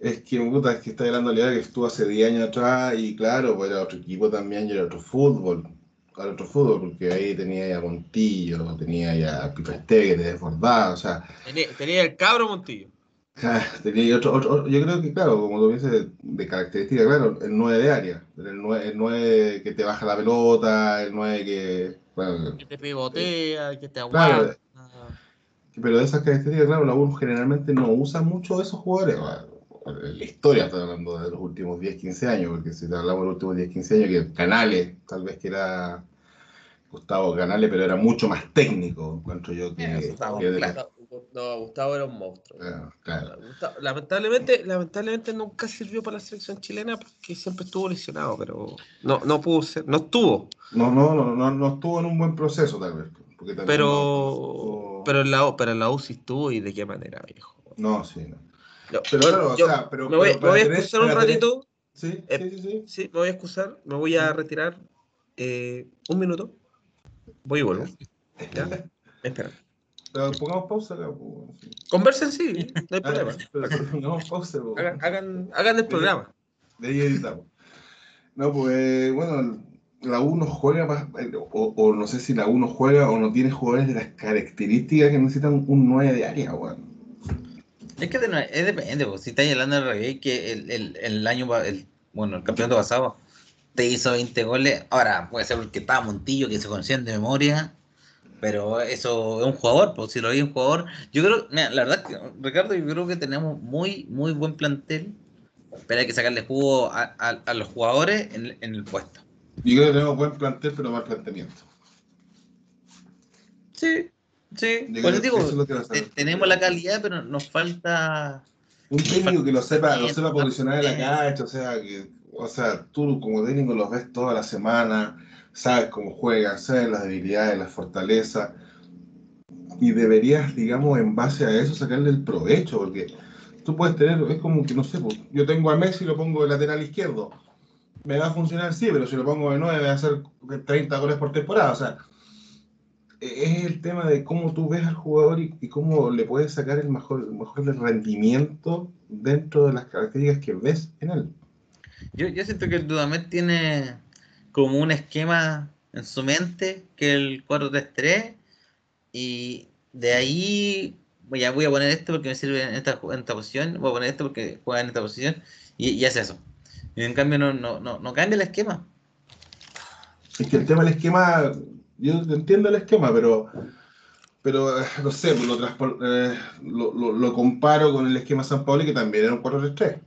que, puta, es que está hablando de que estuvo hace 10 años atrás y claro, pues era otro equipo también y era otro fútbol. Era otro fútbol, porque ahí tenía ya Montillo, tenía ya Pipeste que te desbordaba, o sea. Tenía, el cabro Montillo. Tenía otro, otro, yo creo que, claro, como tú dices, de, de característica, claro, el 9 de área, el 9, el 9 que te baja la pelota, el 9 que. Bueno, que te pivotea, que te aguanta. pero de esas características, claro, la U generalmente no usa mucho esos jugadores la historia, estoy hablando de los últimos 10, 15 años, porque si te hablamos de los últimos 10, 15 años, que Canales, tal vez que era Gustavo Canales, pero era mucho más técnico, encuentro yo que... Gustavo, no, Gustavo era un monstruo. lamentablemente, lamentablemente nunca sirvió para la selección chilena porque siempre estuvo lesionado, pero no, no pudo ser, no estuvo. No, no, no, no, no estuvo en un buen proceso tal vez. pero, pero, en la, pero en la UCI estuvo y de qué manera, viejo. No, sí, no pero, me voy, a excusar un ratito. Sí, sí, sí, sí, me voy a excusar, me voy a retirar eh, un minuto. Voy y vuelvo. ¿Ya? Espera. Pero pongamos pausa acá. Conversen, sí, no hay problema. pongamos pausa. Hagan, hagan, el programa. De ahí editamos. No, pues, bueno, la U no juega más, o, o, no sé si la U no juega o no tiene jugadores de las características que necesitan un 9 de área, weón. Es que es depende, pues, si estás hablando del reggae que el, el, el año, el, bueno, el campeonato pasado te hizo 20 goles, ahora puede ser porque estaba Montillo que se conocían de memoria, pero eso es un jugador, pues si lo vi un jugador, yo creo, mira, la verdad, que, Ricardo, yo creo que tenemos muy, muy buen plantel, pero hay que sacarle jugo a, a, los jugadores en, en, el puesto. Yo creo que tenemos buen plantel, pero mal planteamiento. Sí, Sí, pues digo, tenemos la calidad, pero nos falta. Un técnico que lo sepa, lo sepa posicionar en la cancha, o sea, que, o sea, tú como técnico los ves toda la semana, sabes cómo juegan, sabes las debilidades, las fortalezas, y deberías, digamos, en base a eso sacarle el provecho, porque tú puedes tener, es como que, no sé, pues, yo tengo a Messi y lo pongo de lateral izquierdo, me va a funcionar, sí, pero si lo pongo de 9 va a hacer 30 goles por temporada, o sea, es el tema de cómo tú ves al jugador y, cómo le puedes sacar el mejor, el mejor rendimiento dentro de las características que ves en él. Yo, yo siento que el Dudamel tiene como un esquema en su mente que el 4-3-3 y de ahí voy a, voy a poner esto porque me sirve en esta, en esta posición, voy a poner esto porque juega en esta posición y, y hace eso. Y en cambio no, no, no, no cambia el esquema. Es que el tema del esquema yo entiendo el esquema, pero, pero eh, no sé, eh, lo, lo, lo, comparo con el esquema San Paulo que también era un 4-3-3.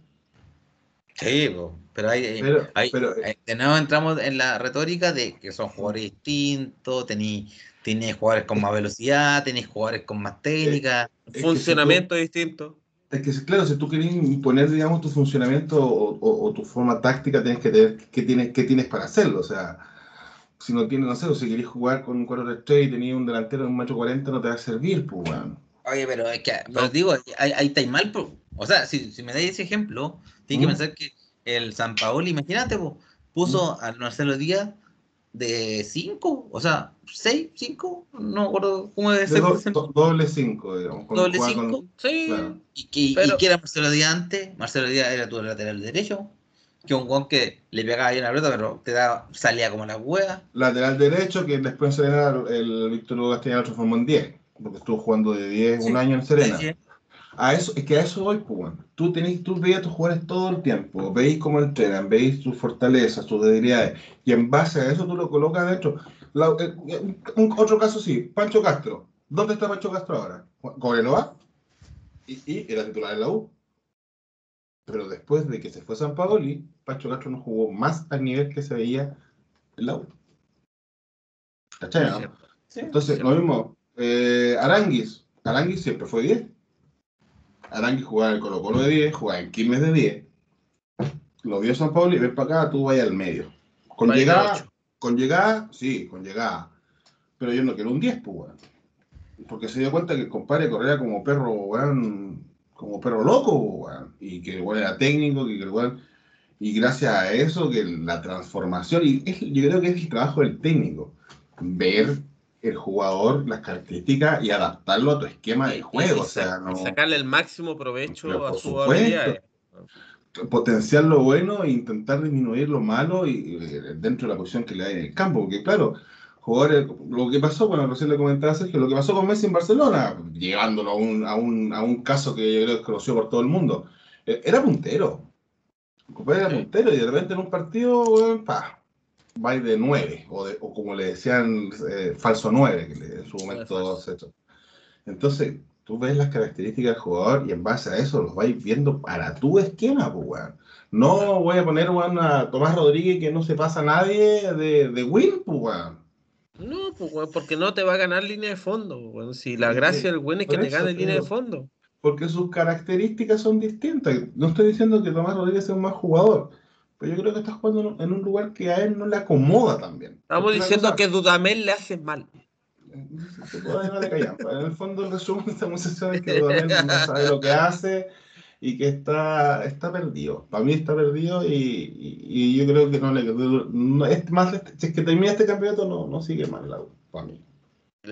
Sí, pero, hay, pero, de nuevo entramos en la retórica de que son jugadores distintos, tenéis jugadores con más velocidad, tenéis jugadores con más técnica, funcionamiento distinto. Es que, claro, si tú quieres imponer, digamos, tu funcionamiento o, o, tu forma táctica, tienes que tener qué tienes, qué tienes para hacerlo. O sea, si no tienes, no sé, o si querés jugar con un 4 3 y tenías un delantero de un metro 40, no te va a servir, pues, weón. Oye, pero es que, pero digo, ahí, ahí está mal, pues. o sea, si, si me dais ese ejemplo, tienes que pensar que el San Paolo, imagínate, pues, puso al Marcelo Díaz de 5, o sea, 6, 5, no recuerdo cómo debe ser. doble 5, digamos. Doble 5, sí. Y, y, que era Marcelo Díaz antes, Marcelo Díaz era tu lateral derecho, que un guan que le pegaba ahí en la pelota, pero te da, salía como la hueá. Lateral derecho, que después en Serena el Víctor Hugo Castellano transformó en 10, porque estuvo jugando de 10 un año en Serena. A eso, es que a eso voy, pues, Tú, tenés, tú veis a tus jugadores todo el tiempo, veis cómo entrenan, veis sus fortalezas, sus debilidades, y en base a eso tú lo colocas dentro. Eh, un, otro caso sí, Pancho Castro. ¿Dónde está Pancho Castro ahora? ¿Cobreloa? Y, y era titular en la U. Pero después de que se fue San Paoli, Pancho Castro no jugó más al nivel que se veía en la U. ¿Cachai? Entonces, lo mismo, eh, Aranguis. Aranguis siempre fue 10 Arangui jugaba en el Colo Colo de 10, jugaba en Quilmes de 10. Lo vio San Pablo y ves para acá, tú vayas al medio. Con llegada, con llegada, sí, con llegada. Pero yo no quiero un 10, pues, weón. Porque se dio cuenta que el compadre corría como perro, weón, como perro loco, weón. Y que el weón era técnico, que el weón... Y gracias a eso, que la transformación, y yo creo que es el trabajo del técnico, ver el jugador las características y adaptarlo a tu esquema de juego. o sea, no... sacarle el máximo provecho a su habilidad. Potenciar lo bueno e intentar disminuir lo malo y, dentro de la posición que le da en el campo. Porque, claro, jugadores, lo que pasó, bueno, recién le comentaba Sergio, lo que pasó con Messi en Barcelona, llegándolo a un, a un, a un caso que yo creo que conoció por todo el mundo, e, era puntero. Era puntero y de repente en un partido, pa, va de 9, o, o como le decían, eh, falso 9, que en su momento se hecho. Entonces, tú ves las características del jugador y en base a eso los vais viendo para tu esquema, pues, weón. No voy a poner, weón, a Tomás Rodríguez que no se pasa a nadie de, de win, pues, weón. No, pues, porque no te va a ganar línea de fondo, weón. Si la gracia del win es que te gane línea de fondo. Porque sus características son distintas. No estoy diciendo que Tomás Rodríguez sea un más jugador, pero yo creo que está jugando en un lugar que a él no le acomoda también. Estamos diciendo que Dudamel le hace mal. En el fondo, el resumen de esta conversación es que Dudamel no sabe lo que hace y que está, está perdido. Para mí está perdido y, y, yo creo que no le. No, es más, si es que termina este campeonato, no, no sigue mal la para mí.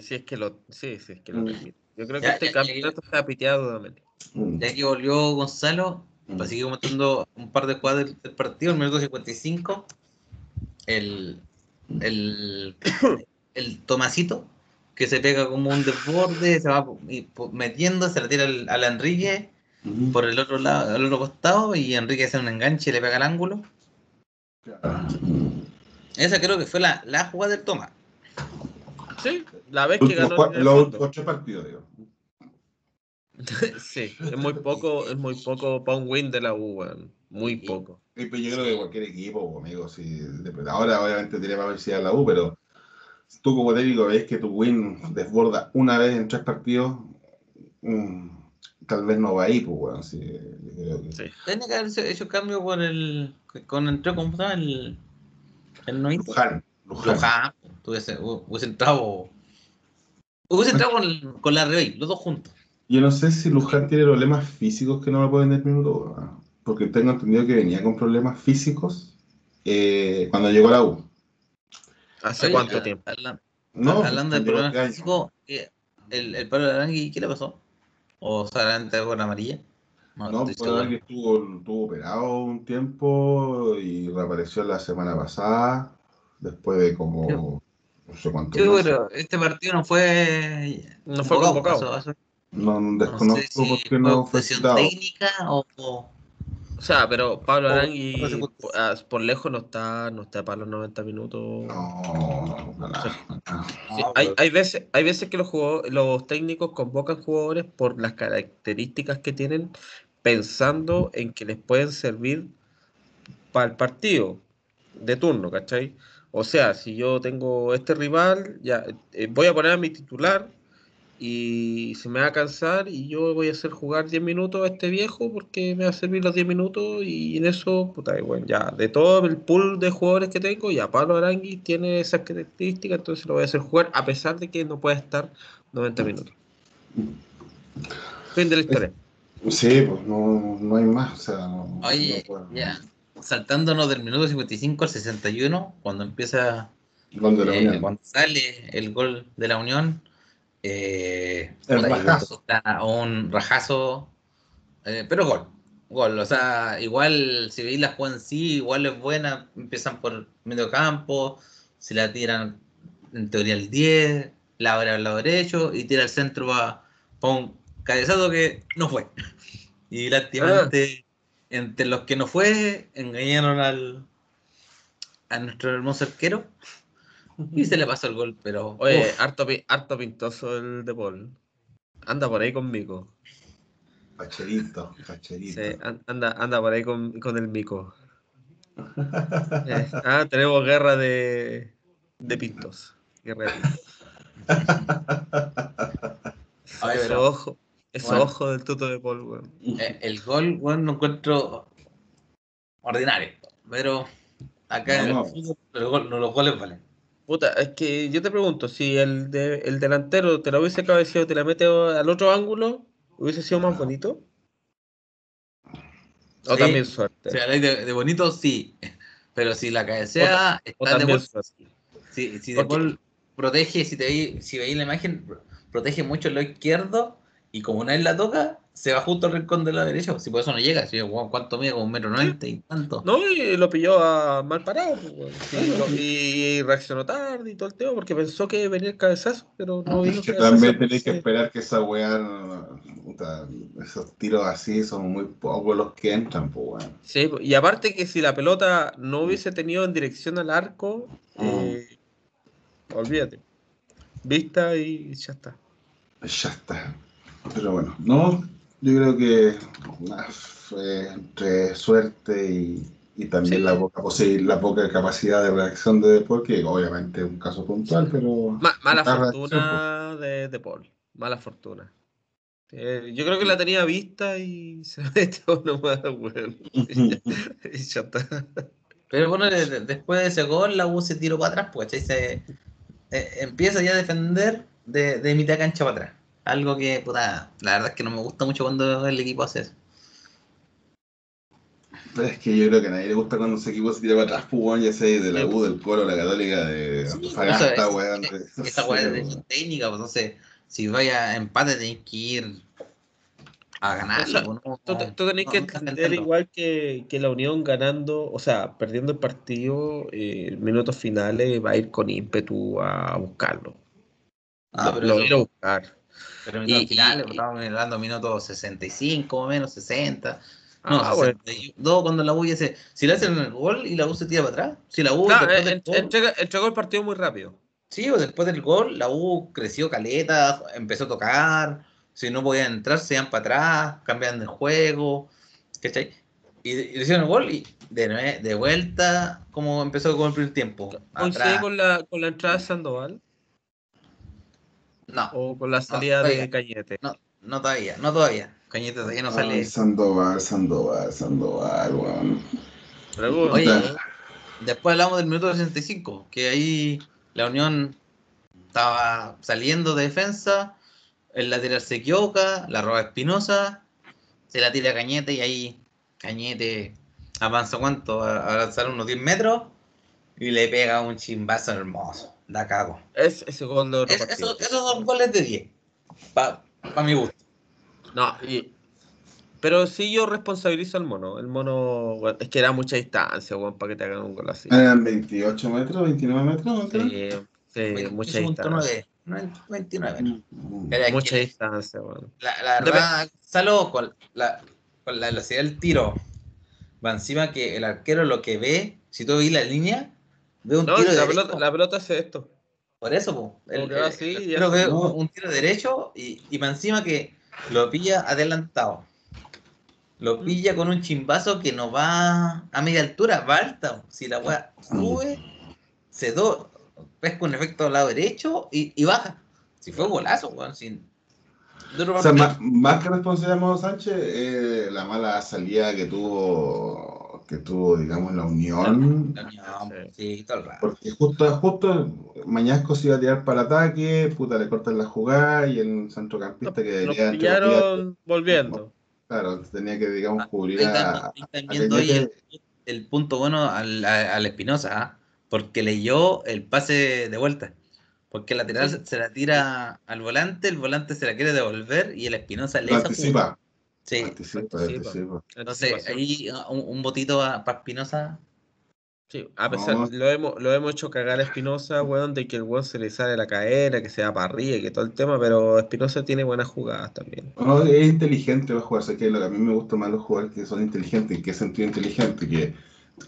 Si es que lo, sí, sí, es que lo mm. Yo creo que este campeonato está piteado Dudamel. Mm. Ya que volvió Gonzalo, para seguir comentando un par de jugadas del, partido, el minuto 55, el, el, el Tomasito, que se pega como un desborde, se va metiendo, se la tira al, al Enrique por el otro lado, al otro costado, y Enrique hace un enganche y le pega al ángulo. Esa creo que fue la, la jugada del Toma. Sí, la vez que ganó. Los ocho partidos, digo. sí, es muy poco, es muy poco para un win de la U, Muy poco. yo creo que cualquier equipo, amigo, si, ahora obviamente tiene más a la U, pero tú como técnico ves que tu win desborda una vez en tres partidos, mm, tal vez no va ahí, pues, bueno, sí, sí. Tiene que haber hecho cambio con el, con el, ¿cómo está? El, el Luján. Luján. Luján. Hubiese, hubiese entrado, hubiese entrado con, con la Rey, los dos juntos. Yo no sé si Luján tiene problemas físicos que no me pueden dar minuto, porque tengo entendido que venía con problemas físicos eh, cuando llegó a la U. ¿Hace cuánto tiempo? no, hablando de problemas físicos, eh, ¿el, el palo de Arangui qué le pasó? ¿O solamente con amarilla? No, no pues Arangui estuvo, estuvo operado un tiempo y reapareció la semana pasada, después de como no sé cuánto. Sí, pero este partido no fue. No fue convocado. No, desconozco por qué no fue técnica o, o... sea, pero Pablo Arangui ah, por, lejos no está, no está para los 90 minutos. No, no, hay, hay, veces, hay veces que los, los técnicos convocan jugadores por las características que tienen, pensando en que les pueden servir para el partido de turno, ¿cachai? O sea, si yo tengo este rival, ya eh, voy a poner a mi titular y se me va a cansar y yo voy a hacer jugar 10 minutos a este viejo porque me va a servir los 10 minutos y en eso, puta, bueno, ya de todo el pool de jugadores que tengo, ya Pablo Arangui tiene esas características, entonces lo voy a hacer jugar a pesar de que no puede estar 90 minutos. Fin de la historia. Sí, pues no, no hay más. O sea, Oye, ya, saltándonos del minuto 55 al 61, cuando empieza Gol de la eh, Unión. Cuando sale el gol de la Unión, eh, el rajazo. un rajazo, eh, pero gol. Gol, o sea, igual si veis la juega en sí, igual es buena, empiezan por medio campo, se la tiran en teoría el 10, la abre al lado derecho y tira el centro para un cabezazo que no fue. Y prácticamente entre los que no fue, engañaron al a nuestro hermoso arquero y se le pasó el gol, pero. Oye, harto, harto, pintoso el de Paul. Anda por ahí conmigo. Pacherito, pacherito. Sí, anda, anda por ahí con, con el mico. Eh, ah, tenemos guerra de, de pintos. Guerra de pintos. Ay, ojo, ojo del tuto de Paul, weón. Eh, el gol, weón, lo encuentro ordinario. Pero acá no, el, gol, no, los goles valen. Puta, es que yo te pregunto, si el, de, el delantero te lo hubiese cabeceado, te la mete al otro ángulo, ¿hubiese sido más bonito? O también suerte. de, de, bonito, sí. Pero si la cabecea, está de Si, si de protege, si, te si veis la imagen, protege mucho lo izquierdo y como nadie la toca, se va justo al rincón de la derecha. Si por eso no llega, si ¿cuánto mide? Como un metro noventa y tanto. No, y lo pilló a mal parado. Pues, y, reaccionó tarde y todo el tema porque pensó que venía el cabezazo, pero no vino. que también tenéis que esperar que esa weá, esos tiros así son muy pocos los que entran, pues weón. Sí, y aparte que si la pelota no hubiese tenido en dirección al arco, mm. eh, olvídate. Vista y ya está. Ya está. Pero bueno, no, yo creo que fue entre suerte y, también la, poca, la poca capacidad de reacción de Paul, que obviamente es un caso puntual, pero... mala fortuna de, de, Paul, mala fortuna. Eh, yo creo que la tenía vista y se metió nomás, bueno. y ya está. Pero bueno, después de ese gol, la U se tiró para atrás, pues, se, eh, empieza ya a defender de, de mitad cancha para atrás. Algo que, puta, la verdad es que no me gusta mucho cuando el equipo hace eso. Pero es que yo creo que a nadie le gusta cuando ese equipo se tira para atrás, pues, ya sea de la U, del Colo, la Católica, de Antofagasta, weón. Esta weón es técnica, pues entonces, si vaya a empate tenés que ir a ganar. Pues, tú, tenés que entender igual que, que, la Unión ganando, o sea, perdiendo el partido, eh, minutos finales, va a ir con ímpetu a buscarlo. Ah, lo, pero lo a buscar. Pero en finales, y, estábamos hablando minutos 65 o menos, 60. No, ah, 62 cuando la U ya se. Si le hacen el gol y la U se tira para atrás. Si la U. Claro, eh, entregó el partido muy rápido. Sí, o después del gol, la U creció caleta, empezó a tocar. Si no podían entrar, se iban para atrás, cambian de juego. ¿Cachai? Y, y hicieron el gol y de, de vuelta, como empezó con el primer tiempo. ¿Coincide con la, con la entrada de Sandoval? No. O con la salida de Cañete. No, no todavía, no todavía. Cañete todavía no sale. Sandoval, Sandoval, Sandoval, weón. Oye, después hablamos del minuto 65, que ahí la Unión estaba saliendo de defensa, el lateral se equivoca, la roba Espinosa, se la tira Cañete y ahí Cañete avanza cuánto, a avanzar unos 10 metros y le pega un chimbazo hermoso da cago. Es, ese gol de esos, son goles de 10, para pa mi gusto. No, y, pero sí yo responsabilizo al mono. El mono, es que era mucha distancia, bueno, para que te hagan un gol así. ¿Eran 28 metros, 29 metros? Sí, sí mucha distancia. 29. Mm. mucha distancia, bueno. La, la verdad, salvo con la, con la velocidad del tiro, va encima que el arquero lo que ve, si tú ves la línea, un no, tiro la, pelota, la pelota hace esto. Por eso, po. El, el, ve un tiro derecho y, y para encima que lo pilla adelantado. Lo mm. pilla con un chimbazo que no va a media altura, va alta. Si la weá sube, se do, pesca un efecto al lado derecho y, y baja. Si fue golazo, weón. Sin, o sea, más, más, que responsable de Sánchez, eh, la mala salida que tuvo que tuvo, digamos, la unión. sí, todo el rato. Porque justo, justo Mañasco se iba a tirar para ataque, puta, le cortan la jugada y el centrocampista que debería. Lo pillaron volviendo. Claro, tenía que, digamos, ah, cubrir a. el, punto bueno al, al Espinosa, ¿ah? porque leyó el pase de vuelta. Porque el lateral se la tira al volante, el volante se la quiere devolver y el Espinosa le anticipa. Sí, Entonces, ahí un, un botito para Espinosa Sí, a pesar, lo, hemos, lo hemos hecho cagar a Espinosa, weón, de que el weón se le sale la cadera, que sea para arriba y que todo el tema, pero Espinosa tiene buenas jugadas también. No, es inteligente los jugadores, que lo que a mí me gusta más los jugadores que son inteligentes, ¿en qué sentido inteligente? Que,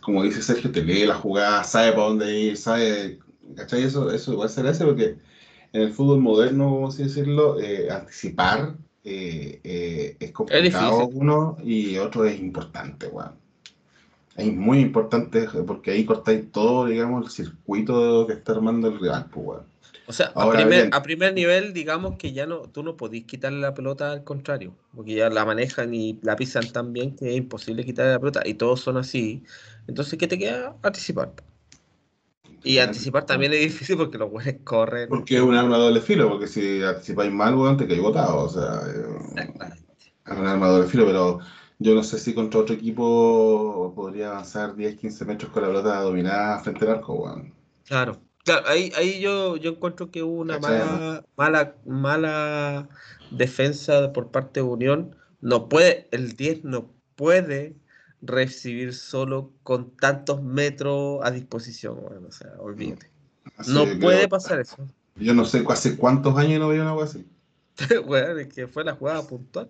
como dice Sergio, te lee la jugada, sabe para dónde ir, sabe, ¿cachai? Eso, eso igual se le hace porque en el fútbol moderno, vamos a decirlo, eh, anticipar eh, eh, es complicado uno y otro es importante, weón es muy importante porque ahí cortáis todo, digamos, el circuito que está armando el rival, pues, O sea, a, primer, a primer, nivel, digamos que ya no, tú no podís quitarle la pelota al contrario, porque ya la manejan y la pisan tan bien que es imposible quitarle la pelota, y todos son así. Entonces, ¿qué te queda? Anticipar. Y anticipar también es difícil porque los buenos corren. Porque es un arma de doble filo, porque si anticipáis mal, weón, te caes botado. O sea, es un arma de doble filo, pero yo no sé si contra otro equipo podría avanzar 10, 15 metros con la pelota dominada frente al arco, weón. Claro, claro, ahí, ahí yo, yo encuentro que hubo una mala, mala, mala defensa por parte de Unión. No puede, el 10 no puede recibir solo con tantos metros a disposición, weón. O sea, olvídate. no puede pasar eso. Yo no sé hace cuántos años no veo una cosa así. weón, es que fue la jugada puntual,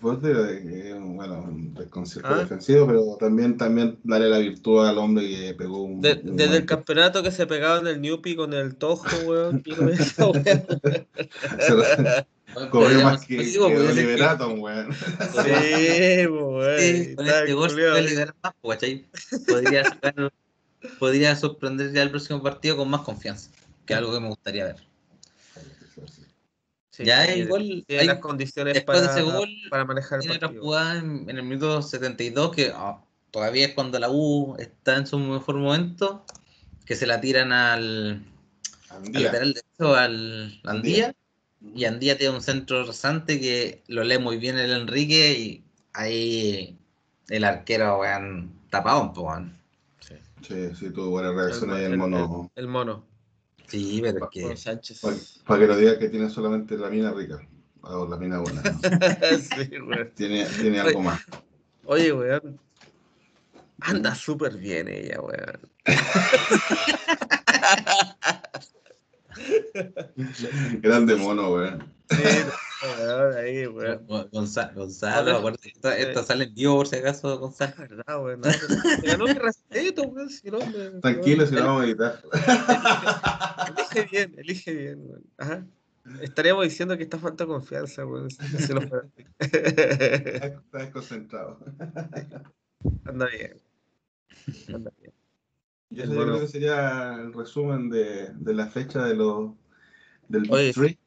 de, bueno, un desconcierto ah. defensivo, pero también, también darle la virtud al hombre que pegó un. desde el campeonato que se pegaba en el Newpi con el Tojo, weón. Cogió más que, que Liberato, weón. Sí, weón. Sí, con este gol puede liberar más, Podría, sacar, podría sorprender ya el próximo partido con más confianza, que es algo que me gustaría ver ya igual hay las condiciones para, para manejar el partido. jugada en, el minuto 72 que ah, todavía es cuando la U está en su mejor momento, que se la tiran al, al lateral derecho al Andía, y Andía tiene un centro rasante que lo lee muy bien el Enrique y ahí el arquero weón tapado un poco. Sí. sí, sí, tuvo buena reacción ahí el mono. el mono. Sí, pero es que. Sánchez. Para, que no diga que tiene solamente la mina rica. O la mina buena. sí, güey. Tiene, tiene algo más. Oye, weón. Anda súper bien ella, weón. Grande mono, weón. Sí, ahí, weón. Gonzalo, Gonzalo esto, esto, sale en vivo por si acaso, Gonzalo. verdad, weón. No, mi respeto, weón. Si no, Tranquilo, si no vamos a editar. Elige bien, elige bien, weón. Ajá. Estaríamos diciendo que está falta de confianza, weón. Se lo Está desconcentrado. Anda bien. Anda bien. Yo creo que sería el resumen de, de la fecha de los del Big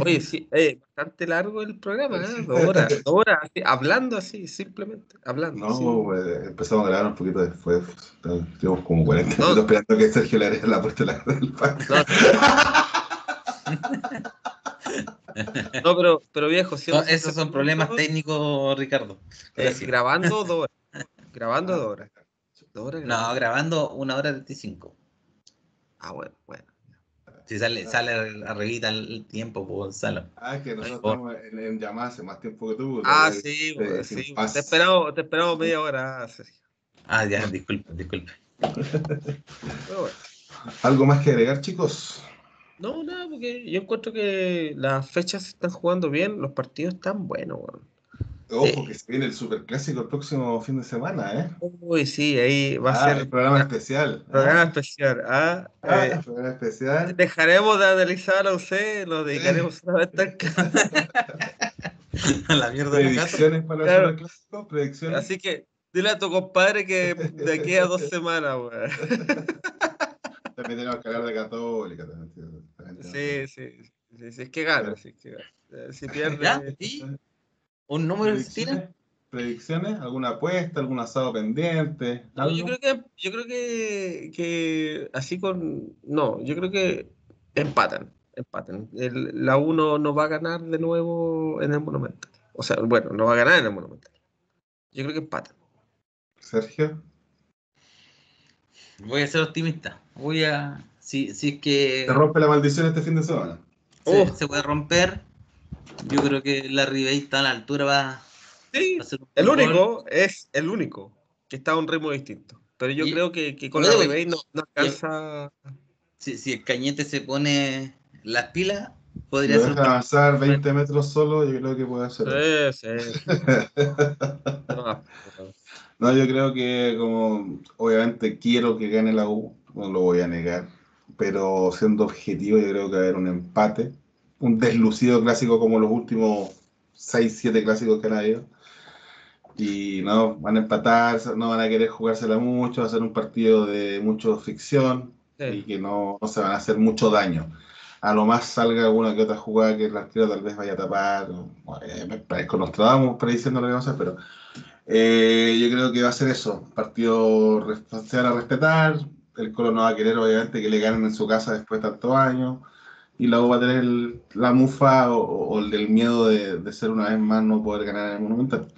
Oye, sí, eh, bastante largo el programa, ¿eh? Dos horas, dos horas, hablando así, simplemente, hablando. No, pues, empezamos a grabar un poquito después, estuvimos como 40 minutos esperando que Sergio le haría la puerta del no, no, pero, pero viejo, esos son problemas técnicos, Ricardo. Eh, grabando dos horas. Grabando dos horas. No, grabando una hora 35. Ah, bueno, bueno. Si sale, sale arribita el tiempo, pues Gonzalo. Ah, es que nosotros estamos en, en llamada hace más tiempo que tú. Ah, sí, pues, sí. Te esperamos, te esperamos media hora, Sergio. Ah, ya, disculpe, disculpe. ¿Algo más que agregar, chicos? No, nada, porque yo encuentro que las fechas se están jugando bien, los partidos están buenos, weón. Ojo, que se viene el superclásico el próximo fin de semana, ¿eh? Uy, sí, ahí va a ah, ser. El programa especial. Programa especial. Ah, ah eh, programa especial. Dejaremos de analizar a usted, nos dedicaremos a estar a la mierda Predicciones para el superclásico, predicciones. Así que dile a tu compadre que de aquí a dos semanas, weón. También tenemos que hablar de Católica. sí, sí, sí, sí, es que gana, sí, es que gana. Eh, si pierde. ¿Un número de ¿Predicciones? ¿Alguna apuesta? ¿Algún asado pendiente? yo creo que, yo creo que, que así con. No, yo creo que empatan. Empatan. la 1 no va a ganar de nuevo en el Monumental. O sea, bueno, no va a ganar en el Monumental. Yo creo que empatan. Sergio. Voy a ser optimista. Voy a. Si, si es que. Se rompe la maldición este fin de semana. Se, oh. se puede romper. Yo creo que la Ribey está a la altura. Va, sí, el único es el único que está a un ritmo distinto. Pero yo creo que, que con la Ribey no, no alcanza. Si, si el cañete se pone las pilas, podría ser. avanzar 20 metros solo, yo creo que puede hacer. Sí, sí. no, yo creo que como obviamente quiero que gane la U, no lo voy a negar, pero siendo objetivo yo creo que va a haber un empate, un deslucido clásico como los últimos 6, 7 clásicos que han habido. Y no, van a empatar, no van a querer jugársela mucho, va a ser un partido de mucha ficción y que no, no se van a hacer mucho daño a lo más salga alguna que otra jugada que el arquero tal vez vaya a tapar. Eh, me parezco Nostradamus prediciendo lo que vamos a hacer, pero eh, yo creo que va a ser eso. Partido se van a respetar. El Colo no va a querer, obviamente, que le ganen en su casa después de tantos años. Y luego va a tener la mufa o, el del miedo de, de, ser una vez más no poder ganar en el Monumental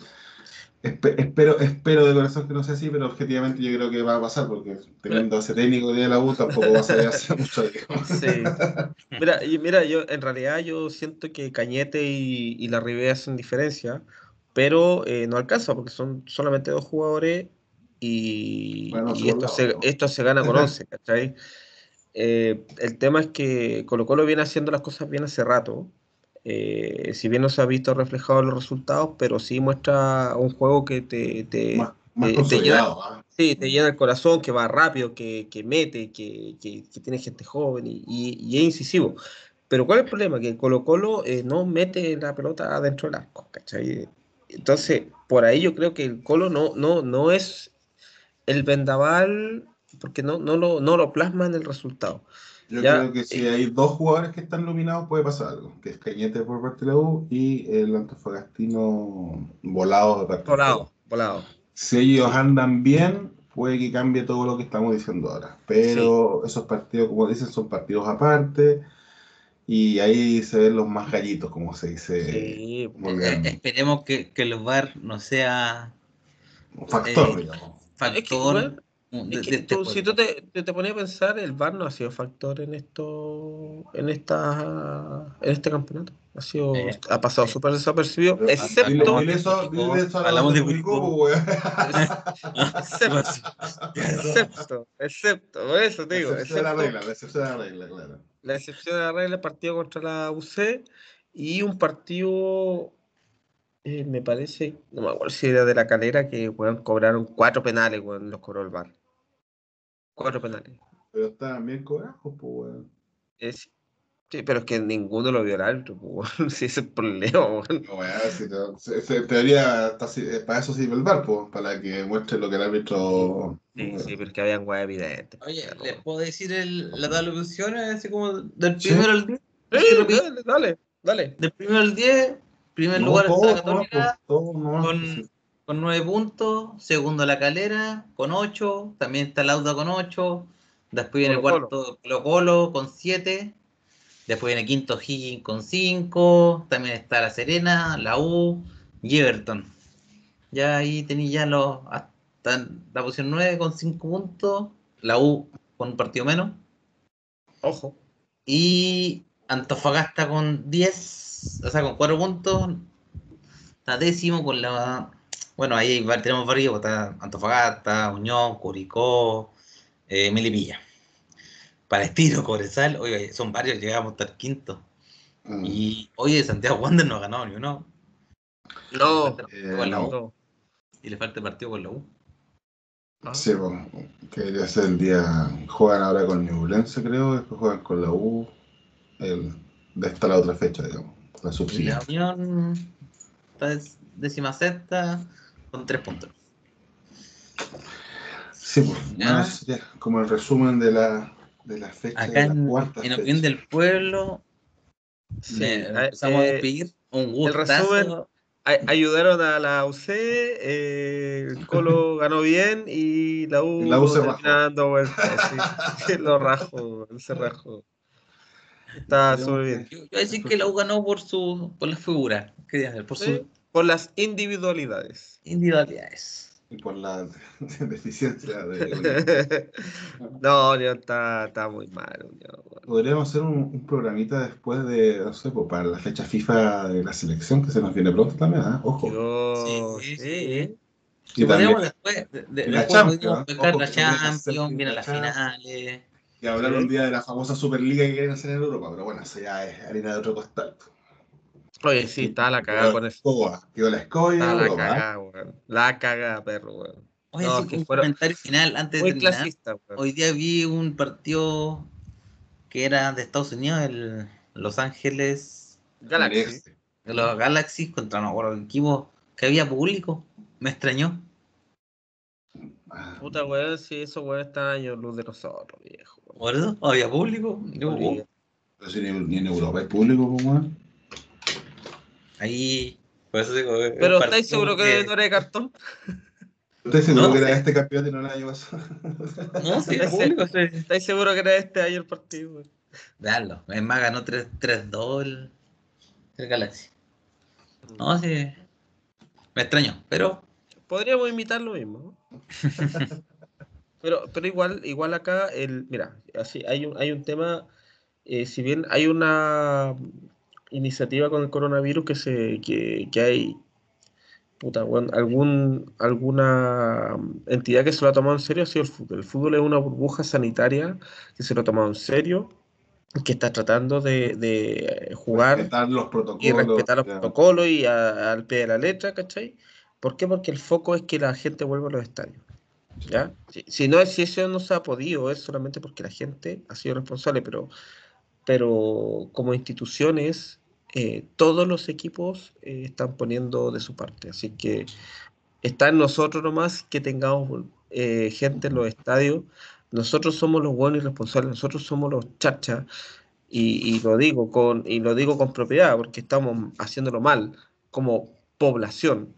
espero, espero de corazón que no sea así, pero objetivamente yo creo que va a pasar, porque teniendo ese técnico de la U tampoco va a ser hace mucho Sí. Mira, mira, yo en realidad yo siento que Cañete y, la Ribera hacen diferencia, pero eh, no alcanza, porque son solamente dos jugadores y, esto, se, esto se gana con 11, ¿cachai? Eh, el tema es que Colo Colo viene haciendo las cosas bien hace rato, eh, si bien no se ha visto reflejado en los resultados, pero sí muestra un juego que te, te, llena, ¿ah? te llena el corazón, que va rápido, que, mete, que, tiene gente joven y, es incisivo. Pero ¿cuál es el problema? Que Colo Colo eh, no mete la pelota dentro del arco, Entonces, por ahí yo creo que el Colo no, no, no es el vendaval, porque no, no, lo, no lo plasma en el resultado. Yo creo que si hay dos jugadores que están nominados puede pasar algo, que es Cañete por parte de la U y el Antofagastino volado de parte volado, Volado, Si ellos andan bien, puede que cambie todo lo que estamos diciendo ahora. Pero esos partidos, como dicen, son partidos aparte y ahí se ven los más gallitos, como se dice. Sí, eh, esperemos que, que los VAR no sea... Un factor, eh, digamos. Factor si tú te, te, ponías a pensar, el VAR no ha sido factor en esto, en esta, en este campeonato. Ha sido, eh, ha pasado eh, súper desapercibido, excepto. Hablamos de excepto, excepto, por eso te digo. La excepción de la regla, la excepción de la regla, claro. La excepción de la regla, el partido contra la UC y un partido eh, me parece, no me acuerdo si era de la calera, que bueno, cobraron cuatro penales, bueno, los cobró el bar. Cuatro penales. Pero estaban bien cobrados, pues, weón. sí, pero es que ninguno lo vio el árbitro, pues, Si ese es el problema, weón. No, weón, si no, se, teoría, eh, para eso sirve el bar, pues, para que muestre lo que el árbitro. Sí, sí, pero es que habían weón evidentes. Oye, ¿les puedo decir el, la tabla de así como del primero al 10? Sí, dale, dale, dale. Del primero al 10, primer lugar está Católica con, con 9 puntos, segundo La Calera con 8, también está Lauda con 8, después viene el cuarto Colo Colo con 7, después viene quinto Higgins con 5, también está La Serena, la U y Everton. Ya ahí tenéis ya los hasta la posición 9 con 5 puntos, la U con un partido menos. Ojo. Y Antofagasta con 10, o sea, con 4 puntos. Está décimo con la bueno, ahí tenemos varios, está Antofagasta, Unión, Curicó, eh, Melipilla. Para estilo, Cobresal, oye, son varios, llegamos a estar quinto. Mm. Y oye, Santiago Wander no ha ganado ni uno. No, eh, Y le falta el partido con la U. Ah. Sí, bueno, que debería ser el día. Juegan ahora con Newlense, creo, después juegan con la U. El, de esta la otra fecha, digamos, la subsidia. La Unión está décima sexta, con tres puntos. Sí, pues, como el resumen de la, de la fecha. Acá de la cuarta en, Opinión del Pueblo, sí, empezamos eh, a despedir. Un gusto. El resumen, ayudaron a la UC, eh, el Colo ganó bien y la U, la U se rajó. Dando vueltas, sí, lo rajo, se rajó. Está súper bien. Yo, voy a decir que la U ganó por su por la figura, por su por las individualidades. Individualidades. y por la deficiencia de... no, Unión está, está muy mal. Podríamos hacer un, programita después de, no sé, pues, para la fecha FIFA de la selección que se nos viene pronto también, ¿eh? Ojo. sí, sí. Y podríamos después, de, la Champions, la Champions, viene las finales. Y hablar un día de la famosa Superliga que quieren hacer en Europa, pero bueno, eso ya es harina de otro costal. Oye, sí, está la cagada con eso. Quedó la escoba Está la cagada, weón. La cagada, perro, weón. Oye, sí, un comentario final antes de terminar. Hoy día vi un partido que era de Estados Unidos, el Los Ángeles Galaxy. Los Galaxy contra no el equipo que había público. Me extrañó. Puta weón, si esos weón están años luz de nosotros, viejo. ¿Por eso? ¿Había público? Pero si ni, en Europa hay público, pues, weón. Ahí, por eso digo. Pero ¿estáis seguro que, no era de cartón? ¿Estáis seguro que era este campeón y no el año pasado? No, sí, ¿Estáis, público, sí. ¿Estáis seguro que era este año el partido? Veanlo, es más, ganó 3-2 el, el Galaxy. No, sí. Me extraño, pero. Podríamos imitar lo mismo. pero, pero igual, igual acá, el, mira, así hay un, hay un tema, eh, si bien hay una iniciativa con el coronavirus que se que, que hay puta, bueno, algún, alguna entidad que se lo ha tomado en serio ha sido el fútbol. El fútbol es una burbuja sanitaria que se lo ha tomado en serio, que está tratando de, de jugar los y respetar los protocolos y al pie de la letra, ¿cachai? ¿Por qué? Porque el foco es que la gente vuelva a los estadios. ¿Ya? Si, si no si eso no se ha podido, es solamente porque la gente ha sido responsable, pero, pero como instituciones eh, todos los equipos eh, están poniendo de su parte. Así que está en nosotros nomás que tengamos eh, gente en los estadios. Nosotros somos los buenos y responsables, nosotros somos los chachas. Y, lo digo con y lo digo con propiedad porque estamos haciéndolo mal como población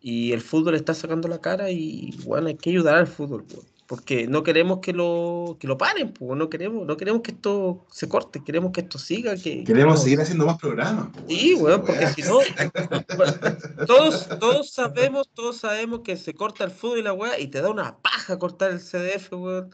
y el fútbol está sacando la cara y bueno hay que ayudar al fútbol pues porque no queremos que lo, que lo paren, pues, no queremos, no queremos que esto se corte, queremos que esto siga. Que, queremos seguir haciendo más programas. Sí, weón, porque si no, todos, todos sabemos, todos sabemos que se corta el fútbol y la weá, y te da una paja cortar el CDF, weón.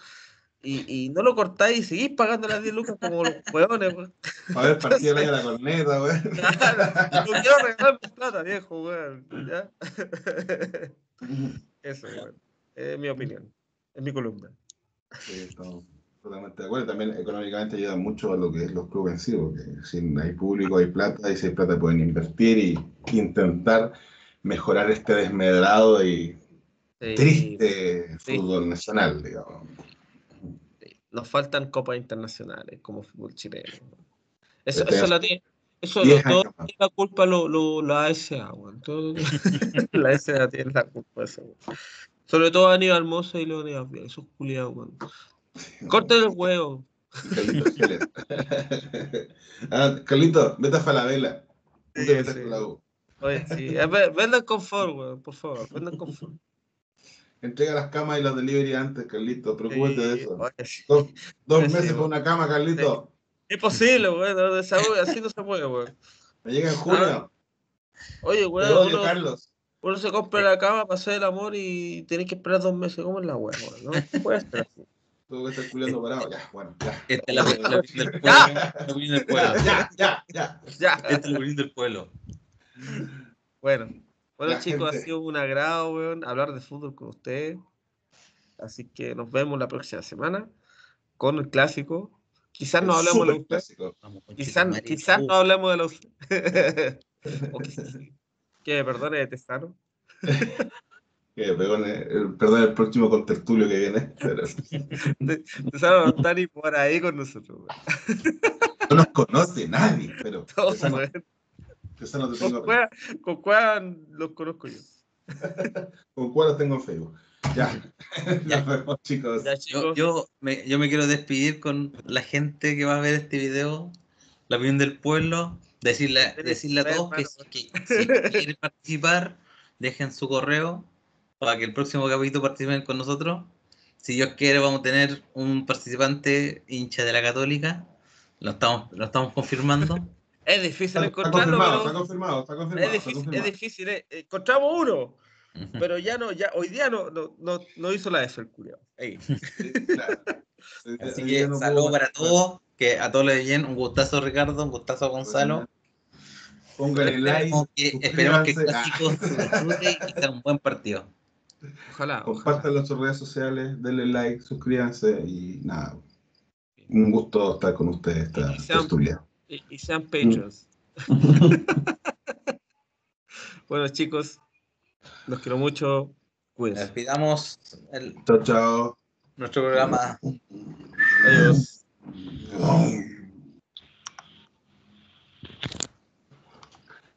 Y, y, no lo cortáis y seguís pagando las 10 lucas como los weones, weón. A ver, partido de la corneta, weón. Claro, no quiero regalar mi plata, viejo, weón. ¿Ya? Eso, weón. Es mi opinión es mi columna. Sí, estamos totalmente de acuerdo. También económicamente ayuda mucho a lo que es los clubes en sí, porque si hay público, hay plata, y si hay plata pueden invertir y intentar mejorar este desmedrado y triste fútbol nacional, digamos. Nos faltan copas internacionales como fútbol chileno. Eso, eso la tiene. Eso lo, todo tiene la culpa lo, lo, la ASA, la ASA tiene la culpa de eso. Sobre todo Aníbal Mosa y Leonidas Eso esos culiados, man. Corten el huevo. ah, Carlito, vete a Falabella. Sí, sí. Oye, sí. Eh, vendan confort, weón, por favor. Vendan confort. Entrega las camas y los delivery antes, Carlito. Preocúpate de eso. Dos, dos meses para una cama, Carlito. Es posible, weón. Así no se puede, weón. Me llega en junio. Ah. Oye, weón. Uno, Carlos. Uno se compra la cama para hacer el amor y tenés que esperar dos meses. ¿Cómo es la weá, ¿no? Puede estar así. Tuvo que estar culiando parado. Ya, bueno, ya. Esta es la, opinión del pueblo. La opinión del pueblo. Ya, ya, ya. ya. Esta es la opinión del pueblo. Bueno. Bueno, chicos, ha sido un agrado, weón, hablar de fútbol con ustedes. Así que nos vemos la próxima semana con el clásico. Quizás no hablemos de los Quizás, quizás no hablemos de los. Que perdone de Testano. que perdone, perdone el próximo contertulio que viene. Pero... Testano no está ni por ahí con nosotros. No nos conoce nadie, pero. Todos, Testano, Testano te tengo. ¿Con cuál los conozco yo? ¿Con cuál los tengo en Facebook? Ya, ya vemos, chicos. Ya, chicos. Yo, yo, me, yo me quiero despedir con la gente que va a ver este video, la opinión del pueblo. Decirle, decirle a todos que, si quieren participar, dejen su correo para que el próximo capítulo participen con nosotros. Si Dios quiere, vamos a tener un participante hincha de la Católica. Lo estamos, lo estamos confirmando. Es difícil encontrarlo. Está confirmado, está confirmado, está confirmado, es difícil, es difícil. Eh, encontramos uno. Pero ya no, ya, hoy día no, no, no, no hizo la de el culiao. Así que saludos para todos, que a todos les bien, un gustazo Ricardo, un gustazo Gonzalo. Pónganle like. esperemos que el clásico se disfrute y sea un buen partido. Ojalá. Compartan las redes sociales, denle like, suscríbanse y nada. Un gusto estar con ustedes esta y sean, y, sean patrons. bueno, chicos, los quiero mucho. Cuídense. Despidamos el, chao, chao. Nuestro programa. Adiós.